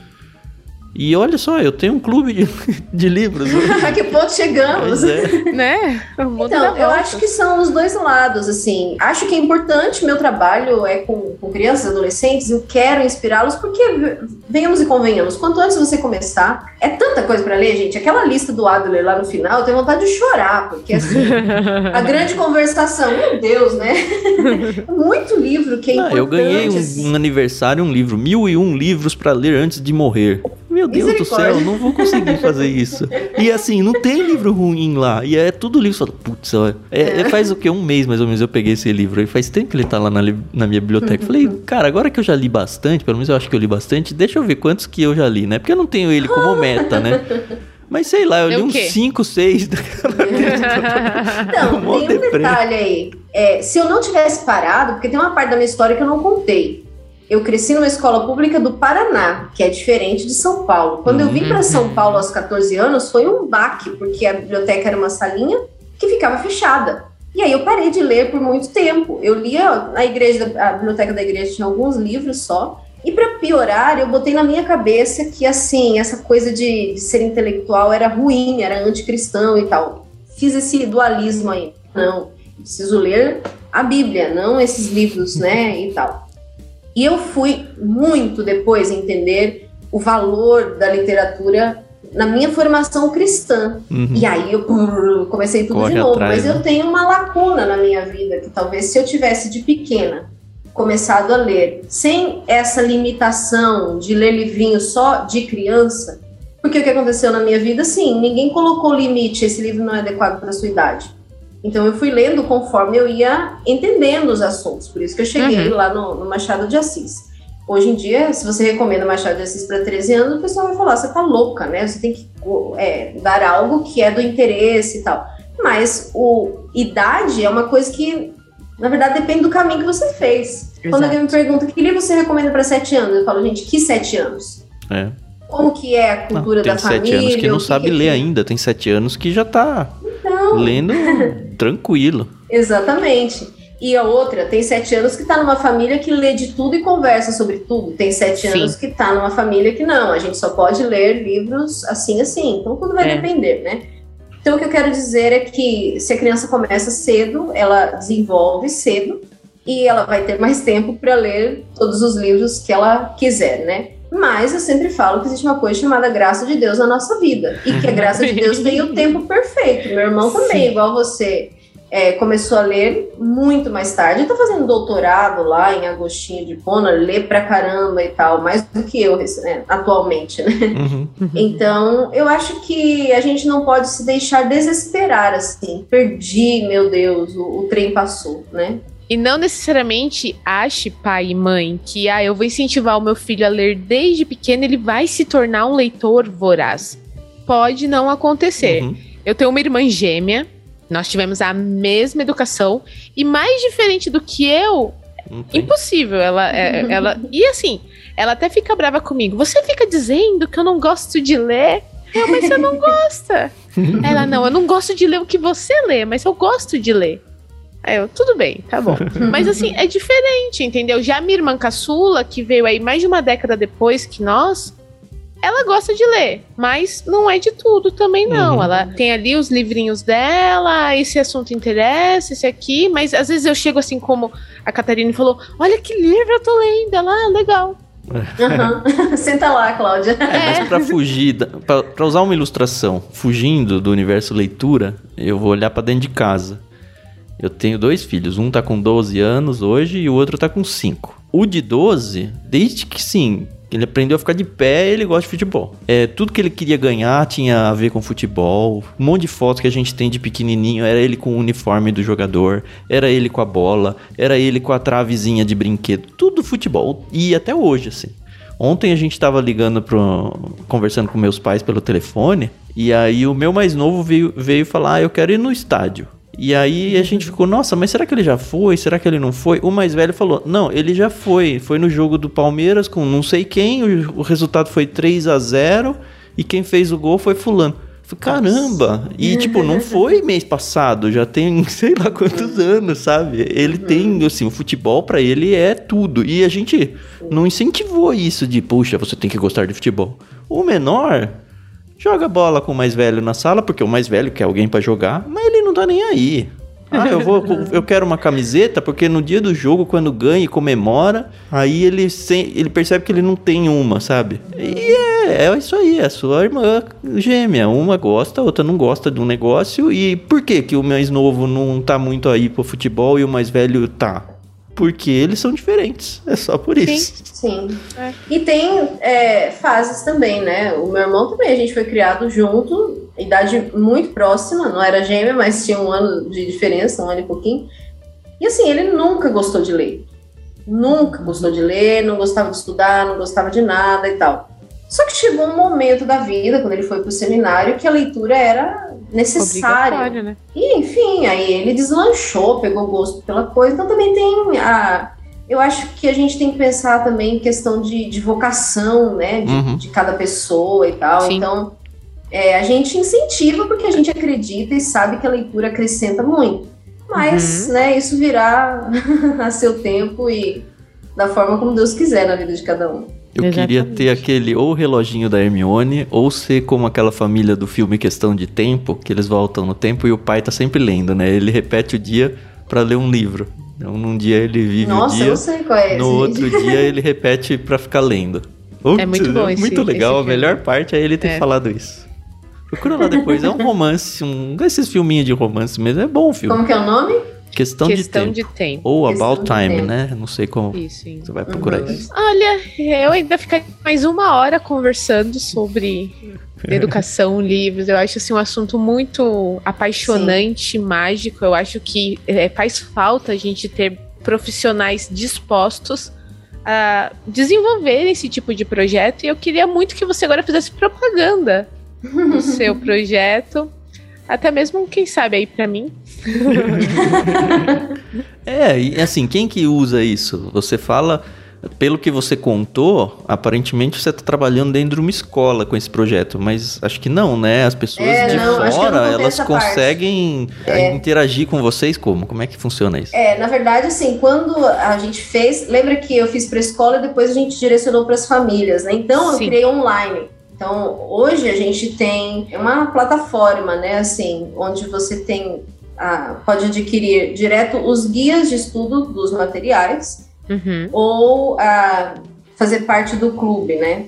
E olha só, eu tenho um clube de, de livros. A que ponto chegamos? É. né? Então, eu acho que são os dois lados, assim. Acho que é importante, meu trabalho é com, com crianças, adolescentes, eu quero inspirá-los, porque, venhamos e convenhamos, quanto antes você começar, é tanta coisa para ler, gente. Aquela lista do Adler lá no final, eu tenho vontade de chorar, porque, assim, a grande conversação, meu Deus, né? Muito livro que é Não, importante. eu ganhei um, um aniversário, um livro, mil e um livros para ler antes de morrer. Meu Deus do céu, não vou conseguir fazer isso. E assim, não tem livro ruim lá. E é tudo livro. Você fala, putz, é, é, faz o que? Um mês mais ou menos eu peguei esse livro. E faz tempo que ele tá lá na, na minha biblioteca. Falei, cara, agora que eu já li bastante, pelo menos eu acho que eu li bastante, deixa eu ver quantos que eu já li, né? Porque eu não tenho ele como meta, né? Mas sei lá, eu li uns 5, 6 Não, um tem um detalhe aí. É, se eu não tivesse parado, porque tem uma parte da minha história que eu não contei. Eu cresci numa escola pública do Paraná, que é diferente de São Paulo. Quando eu vim para São Paulo aos 14 anos, foi um baque, porque a biblioteca era uma salinha que ficava fechada. E aí eu parei de ler por muito tempo. Eu lia na igreja, a biblioteca da igreja tinha alguns livros só. E para piorar, eu botei na minha cabeça que assim, essa coisa de, de ser intelectual era ruim, era anticristão e tal. Fiz esse dualismo aí. Não, preciso ler a Bíblia, não esses livros, né, e tal. E eu fui muito depois entender o valor da literatura na minha formação cristã. Uhum. E aí eu comecei tudo Corre de novo. Atrás, Mas né? eu tenho uma lacuna na minha vida que talvez se eu tivesse de pequena começado a ler sem essa limitação de ler livrinho só de criança, porque o que aconteceu na minha vida, sim, ninguém colocou limite, esse livro não é adequado para a sua idade. Então eu fui lendo conforme eu ia entendendo os assuntos. Por isso que eu cheguei uhum. lá no, no, Machado de Assis. Hoje em dia, se você recomenda Machado de Assis para 13 anos, o pessoal vai falar: você tá louca, né? Você tem que é, dar algo que é do interesse e tal. Mas o idade é uma coisa que, na verdade, depende do caminho que você fez. Exato. Quando alguém me pergunta que livro você recomenda para 7 anos, eu falo, gente, que 7 anos? É. Como que é a cultura não, da família? Tem 7 anos que não sabe que ler é? ainda, tem 7 anos que já tá então... lendo tranquilo. Exatamente. E a outra tem sete anos que está numa família que lê de tudo e conversa sobre tudo. Tem sete Sim. anos que está numa família que não, a gente só pode ler livros assim, assim. Então tudo vai é. depender, né? Então o que eu quero dizer é que se a criança começa cedo, ela desenvolve cedo e ela vai ter mais tempo para ler todos os livros que ela quiser, né? Mas eu sempre falo que existe uma coisa chamada graça de Deus na nossa vida. E que a graça de Deus vem o tempo perfeito. Meu irmão também, Sim. igual você, é, começou a ler muito mais tarde. Ele tá fazendo doutorado lá em Agostinho de Pona, lê pra caramba e tal, mais do que eu né, atualmente, né? Uhum. Então, eu acho que a gente não pode se deixar desesperar assim. Perdi, meu Deus, o, o trem passou, né? E não necessariamente ache, pai e mãe, que ah, eu vou incentivar o meu filho a ler desde pequeno, ele vai se tornar um leitor voraz. Pode não acontecer. Uhum. Eu tenho uma irmã gêmea, nós tivemos a mesma educação, e mais diferente do que eu, impossível. Ela, é, ela. E assim, ela até fica brava comigo. Você fica dizendo que eu não gosto de ler. Eu, mas você não gosta. ela, não, eu não gosto de ler o que você lê, mas eu gosto de ler. Aí eu, tudo bem, tá bom. Mas assim, é diferente, entendeu? Já minha irmã caçula, que veio aí mais de uma década depois que nós, ela gosta de ler, mas não é de tudo também, não. Uhum. Ela tem ali os livrinhos dela, esse assunto interessa, esse aqui, mas às vezes eu chego assim, como a Catarina falou: Olha que livro eu tô lendo. Ela, ah, legal. Uhum. Senta lá, Cláudia. É, mas para fugir, para usar uma ilustração, fugindo do universo leitura, eu vou olhar para dentro de casa. Eu tenho dois filhos, um tá com 12 anos hoje e o outro tá com 5. O de 12, desde que sim, ele aprendeu a ficar de pé, ele gosta de futebol. É, tudo que ele queria ganhar tinha a ver com futebol. Um monte de fotos que a gente tem de pequenininho, era ele com o uniforme do jogador, era ele com a bola, era ele com a travezinha de brinquedo, tudo futebol. E até hoje, assim. Ontem a gente tava ligando pro. conversando com meus pais pelo telefone. E aí o meu mais novo veio, veio falar: ah, eu quero ir no estádio. E aí a gente ficou, nossa, mas será que ele já foi? Será que ele não foi? O mais velho falou, não, ele já foi. Foi no jogo do Palmeiras com não sei quem, o, o resultado foi 3 a 0 e quem fez o gol foi fulano. Falei, Caramba! E, tipo, não foi mês passado, já tem sei lá quantos anos, sabe? Ele tem, assim, o futebol pra ele é tudo. E a gente não incentivou isso de, puxa, você tem que gostar de futebol. O menor joga bola com o mais velho na sala, porque o mais velho quer alguém pra jogar, mas ele não tá nem aí. Ah, eu vou, eu quero uma camiseta porque no dia do jogo, quando ganha e comemora, aí ele, sem, ele percebe que ele não tem uma, sabe? E é, é isso aí, é sua irmã gêmea. Uma gosta, a outra não gosta de um negócio. E por que que o mais novo não tá muito aí pro futebol e o mais velho tá? Porque eles são diferentes. É só por isso. Sim. É. E tem é, fases também, né? O meu irmão também, a gente foi criado junto, idade muito próxima, não era gêmea, mas tinha um ano de diferença, um ano e pouquinho. E assim, ele nunca gostou de ler. Nunca gostou de ler, não gostava de estudar, não gostava de nada e tal. Só que chegou um momento da vida, quando ele foi para o seminário, que a leitura era necessária. Né? E, enfim, aí ele deslanchou, pegou gosto pela coisa. Então também tem a. Eu acho que a gente tem que pensar também em questão de, de vocação, né? De, uhum. de, cada pessoa e tal. Sim. Então, é, a gente incentiva porque a gente acredita e sabe que a leitura acrescenta muito. Mas, uhum. né, isso virá a seu tempo e da forma como Deus quiser na vida de cada um. Eu Exatamente. queria ter aquele ou reloginho da Hermione, ou ser como aquela família do filme Questão de Tempo, que eles voltam no tempo e o pai tá sempre lendo, né? Ele repete o dia para ler um livro. Então, num dia ele vive Nossa, o dia, eu sei qual é esse no outro dia ele repete para ficar lendo. é muito bom esse, Muito legal, a melhor parte é ele ter é. falado isso. Procura lá depois, é um romance, um desses filminhos de romance mesmo, é bom o filme. Como que é o nome? Questão, Questão de, tempo. de, tempo. Ou Questão About Time, né? Não sei como isso, você vai procurar uhum. isso. Olha, eu ainda ficaria mais uma hora conversando sobre educação, livros. Eu acho assim um assunto muito apaixonante, Sim. mágico. Eu acho que é, faz falta a gente ter profissionais dispostos a desenvolver esse tipo de projeto. E eu queria muito que você agora fizesse propaganda do seu projeto. Até mesmo, quem sabe, aí para mim. é, e assim, quem que usa isso? Você fala, pelo que você contou, aparentemente você está trabalhando dentro de uma escola com esse projeto, mas acho que não, né? As pessoas é, de não, fora, elas conseguem é. interagir com vocês como? Como é que funciona isso? É, na verdade, assim, quando a gente fez, lembra que eu fiz para a escola e depois a gente direcionou para as famílias, né? Então Sim. eu criei online. Então, hoje a gente tem uma plataforma, né, assim, onde você tem ah, pode adquirir direto os guias de estudo dos materiais uhum. ou ah, fazer parte do clube, né?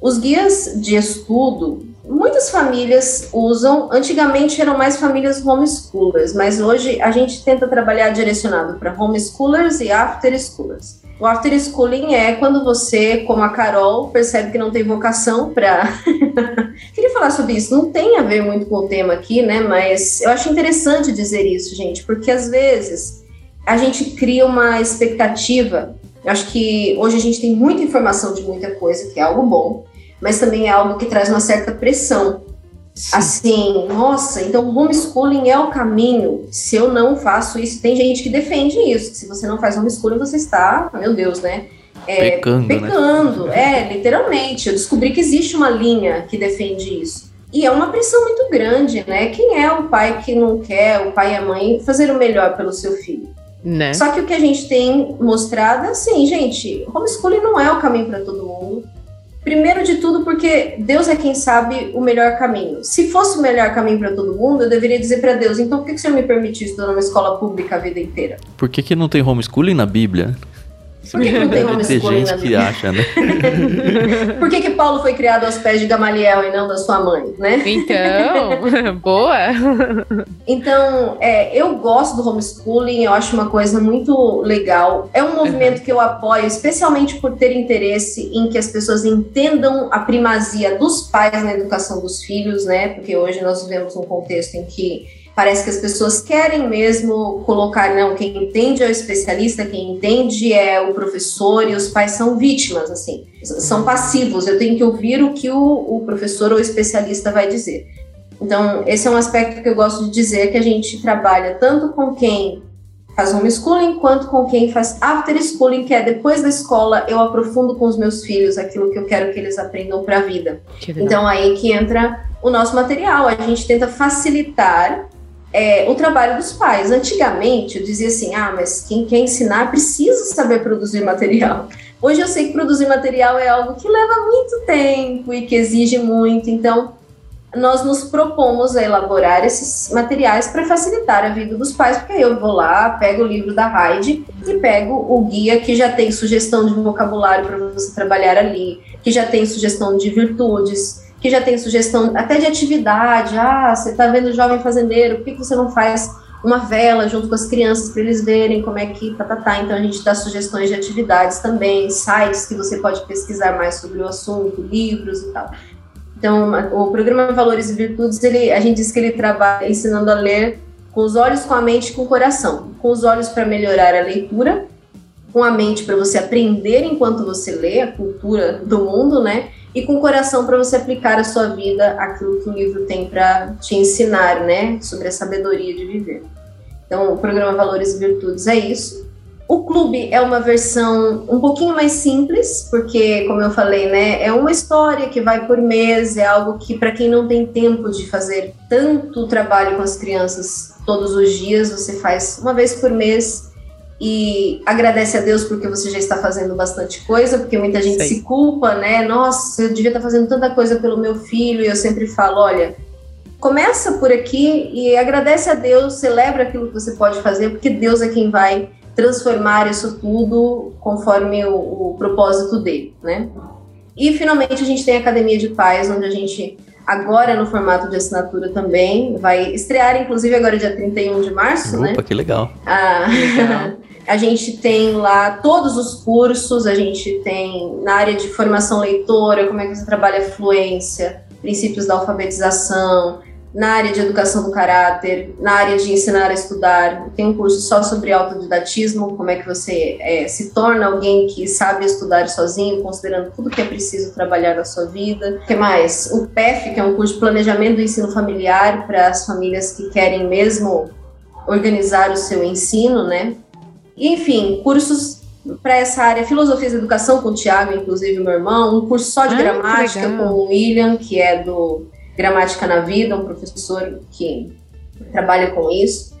Os guias de estudo, muitas famílias usam. Antigamente eram mais famílias homeschoolers, mas hoje a gente tenta trabalhar direcionado para homeschoolers e after schoolers. O after schooling é quando você, como a Carol, percebe que não tem vocação para. Queria falar sobre isso. Não tem a ver muito com o tema aqui, né? Mas eu acho interessante dizer isso, gente, porque às vezes a gente cria uma expectativa. Eu acho que hoje a gente tem muita informação de muita coisa, que é algo bom, mas também é algo que traz uma certa pressão. Sim. Assim, nossa, então homeschooling é o caminho. Se eu não faço isso, tem gente que defende isso. Se você não faz homeschooling, você está, meu Deus, né? É, pecando, pecando né? é, literalmente. Eu descobri que existe uma linha que defende isso. E é uma pressão muito grande, né? Quem é o pai que não quer, o pai e a mãe, fazer o melhor pelo seu filho? Né? Só que o que a gente tem mostrado é assim, gente, homeschooling não é o caminho para todo mundo. Primeiro de tudo, porque Deus é quem sabe o melhor caminho. Se fosse o melhor caminho para todo mundo, eu deveria dizer para Deus: então por que, que o Senhor me permitiu estudar numa escola pública a vida inteira? Por que, que não tem homeschooling na Bíblia? Por que, que não tem homeschooling gente que acha, né? Por que, que Paulo foi criado aos pés de Gamaliel e não da sua mãe, né? Então, boa! Então, é, eu gosto do homeschooling, eu acho uma coisa muito legal. É um movimento uhum. que eu apoio, especialmente por ter interesse em que as pessoas entendam a primazia dos pais na educação dos filhos, né? Porque hoje nós vivemos um contexto em que Parece que as pessoas querem mesmo colocar, não, quem entende é o especialista, quem entende é o professor e os pais são vítimas, assim, são passivos. Eu tenho que ouvir o que o, o professor ou o especialista vai dizer. Então, esse é um aspecto que eu gosto de dizer que a gente trabalha tanto com quem faz homeschooling, quanto com quem faz after schooling, que é depois da escola eu aprofundo com os meus filhos aquilo que eu quero que eles aprendam para a vida. Então aí que entra o nosso material, a gente tenta facilitar é, o trabalho dos pais. Antigamente eu dizia assim, ah, mas quem quer ensinar precisa saber produzir material. Hoje eu sei que produzir material é algo que leva muito tempo e que exige muito, então nós nos propomos a elaborar esses materiais para facilitar a vida dos pais, porque eu vou lá, pego o livro da Heidi e pego o guia que já tem sugestão de vocabulário para você trabalhar ali, que já tem sugestão de virtudes, que já tem sugestão até de atividade. Ah, você está vendo o jovem fazendeiro, por que você não faz uma vela junto com as crianças para eles verem como é que tá, tá, tá. Então a gente dá sugestões de atividades também, sites que você pode pesquisar mais sobre o assunto, livros e tal. Então, o programa Valores e Virtudes, ele, a gente diz que ele trabalha ensinando a ler com os olhos, com a mente com o coração. Com os olhos para melhorar a leitura, com a mente para você aprender enquanto você lê a cultura do mundo, né? E com o coração para você aplicar a sua vida aquilo que o livro tem para te ensinar, né? Sobre a sabedoria de viver. Então, o programa Valores e Virtudes é isso. O clube é uma versão um pouquinho mais simples, porque, como eu falei, né, é uma história que vai por mês, é algo que, para quem não tem tempo de fazer tanto trabalho com as crianças todos os dias, você faz uma vez por mês e agradece a Deus porque você já está fazendo bastante coisa, porque muita gente Sei. se culpa, né? Nossa, eu devia estar fazendo tanta coisa pelo meu filho, e eu sempre falo: olha, começa por aqui e agradece a Deus, celebra aquilo que você pode fazer, porque Deus é quem vai transformar isso tudo conforme o, o propósito dele, né? E finalmente a gente tem a Academia de Pais, onde a gente agora no formato de assinatura também vai estrear, inclusive agora dia 31 de março, Opa, né? que legal. Ah, legal. a gente tem lá todos os cursos, a gente tem na área de formação leitora, como é que você trabalha fluência, princípios da alfabetização, na área de educação do caráter, na área de ensinar a estudar. Tem um curso só sobre autodidatismo, como é que você é, se torna alguém que sabe estudar sozinho, considerando tudo que é preciso trabalhar na sua vida. O que mais? O PEF, que é um curso de planejamento do ensino familiar para as famílias que querem mesmo organizar o seu ensino, né? Enfim, cursos para essa área, filosofia da educação com o Tiago, inclusive meu irmão, um curso só de ah, gramática com o William, que é do Gramática na Vida, um professor que trabalha com isso.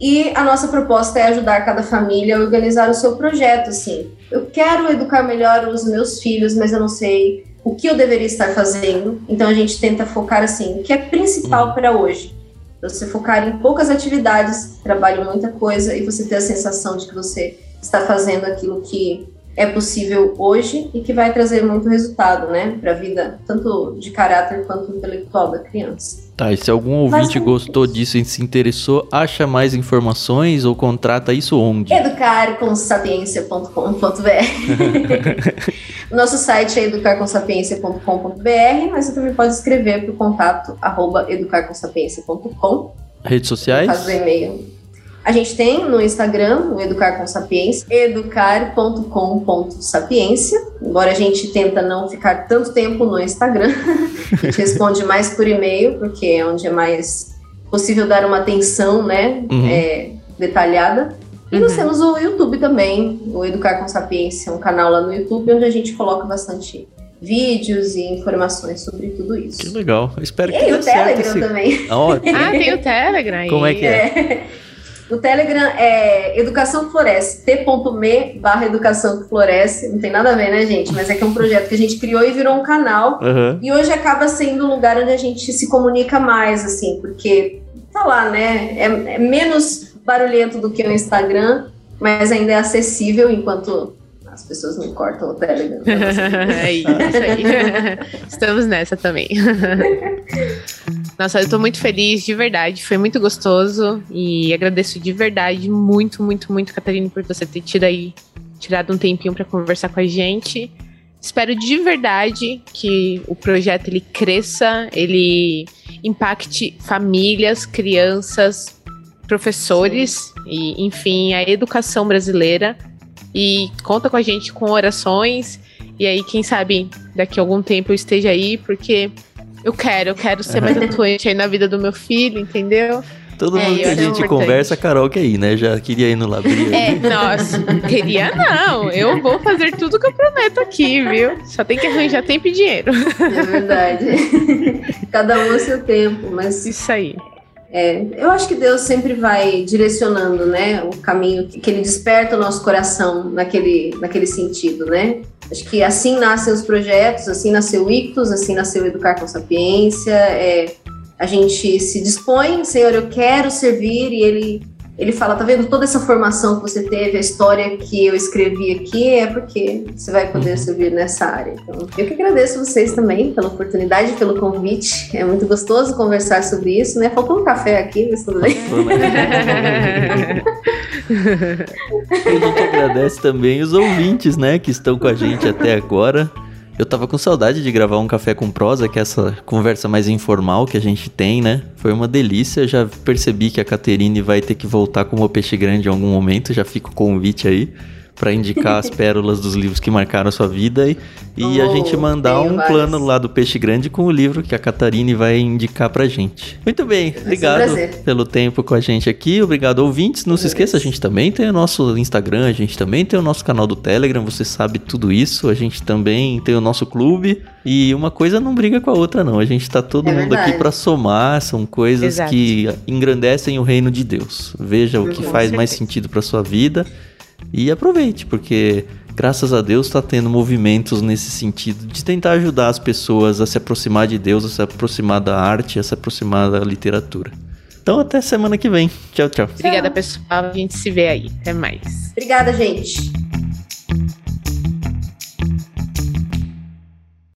E a nossa proposta é ajudar cada família a organizar o seu projeto, assim. Eu quero educar melhor os meus filhos, mas eu não sei o que eu deveria estar fazendo. Então a gente tenta focar assim, o que é principal uhum. para hoje. Você focar em poucas atividades, trabalho muita coisa e você ter a sensação de que você está fazendo aquilo que é possível hoje e que vai trazer muito resultado, né, para a vida tanto de caráter quanto intelectual da criança. Tá, e se algum ouvinte Mas, gostou disso e se interessou, acha mais informações ou contrata isso onde? educarcomsapiência.com.br Nosso site é educarcomsapiência.com.br, mas você também pode escrever para o contato arroba educarcomsapiência.com. Redes sociais? Faz o e-mail a gente tem no Instagram, o Educar com Sapiência, educar.com.sapiência. Embora a gente tenta não ficar tanto tempo no Instagram, a gente responde mais por e-mail, porque é onde é mais possível dar uma atenção, né, uhum. é, detalhada. E uhum. nós temos o YouTube também, o Educar com Sapiência, um canal lá no YouTube, onde a gente coloca bastante vídeos e informações sobre tudo isso. Que legal. Eu espero que e o Telegram esse... também. Oh, ah, tem o Telegram aí. Como é que é? é. No Telegram é Educação Floresce, t.me barra Educação Floresce. Não tem nada a ver, né, gente? Mas é que é um projeto que a gente criou e virou um canal. Uhum. E hoje acaba sendo o lugar onde a gente se comunica mais, assim, porque, tá lá, né? É, é menos barulhento do que o Instagram, mas ainda é acessível enquanto as pessoas não cortam o Telegram. é isso aí. Estamos nessa também. Nossa, eu tô muito feliz, de verdade. Foi muito gostoso. E agradeço de verdade, muito, muito, muito, Catarina, por você ter tido aí, tirado um tempinho para conversar com a gente. Espero de verdade que o projeto ele cresça, ele impacte famílias, crianças, professores e, enfim, a educação brasileira. E conta com a gente com orações. E aí, quem sabe, daqui a algum tempo eu esteja aí, porque eu quero, eu quero ser mais atuante aí na vida do meu filho, entendeu? Todo É, mundo que a gente conversa, a Carol quer ir, né? Já queria ir no Labrinho. É, nossa, queria não. Eu vou fazer tudo que eu prometo aqui, viu? Só tem que arranjar tempo e dinheiro. É verdade. Cada um a seu tempo, mas Isso aí. É, eu acho que Deus sempre vai direcionando, né, o caminho que ele desperta o nosso coração naquele, naquele sentido, né? Acho que assim nascem os projetos, assim nasceu o Ictus, assim nasceu Educar com Sapiência. É, a gente se dispõe, Senhor, eu quero servir, e ele ele fala, tá vendo toda essa formação que você teve, a história que eu escrevi aqui, é porque você vai poder servir nessa área. Então, eu que agradeço vocês também pela oportunidade, pelo convite. É muito gostoso conversar sobre isso, né? Faltou um café aqui, mas tudo bem. A gente agradece também os ouvintes, né, que estão com a gente até agora. Eu tava com saudade de gravar um café com prosa, que é essa conversa mais informal que a gente tem, né? Foi uma delícia. Já percebi que a Caterine vai ter que voltar como o peixe grande em algum momento. Já fica o convite aí para indicar as pérolas dos livros que marcaram a sua vida e, e a Oh, gente mandar um vários. plano lá do Peixe Grande com o livro que a Catarine vai indicar pra gente. Muito bem, obrigado prazer. pelo tempo com a gente aqui. Obrigado, ouvintes. Não se esqueça, a gente também tem o nosso Instagram, a gente também tem o nosso canal do Telegram, você sabe tudo isso. A gente também tem o nosso clube. E uma coisa não briga com a outra, não. A gente tá todo É mundo verdade. aqui pra somar, são coisas Exato. que engrandecem o reino de Deus. Veja o que Com faz mais sentido pra sua vida e aproveite, porque graças a Deus está tendo movimentos nesse sentido de tentar ajudar as pessoas a se aproximar de Deus, a se aproximar da arte, a se aproximar da literatura. Então até semana que vem. Tchau, tchau. Obrigada, pessoal. A gente se vê aí. Até mais. Obrigada, gente.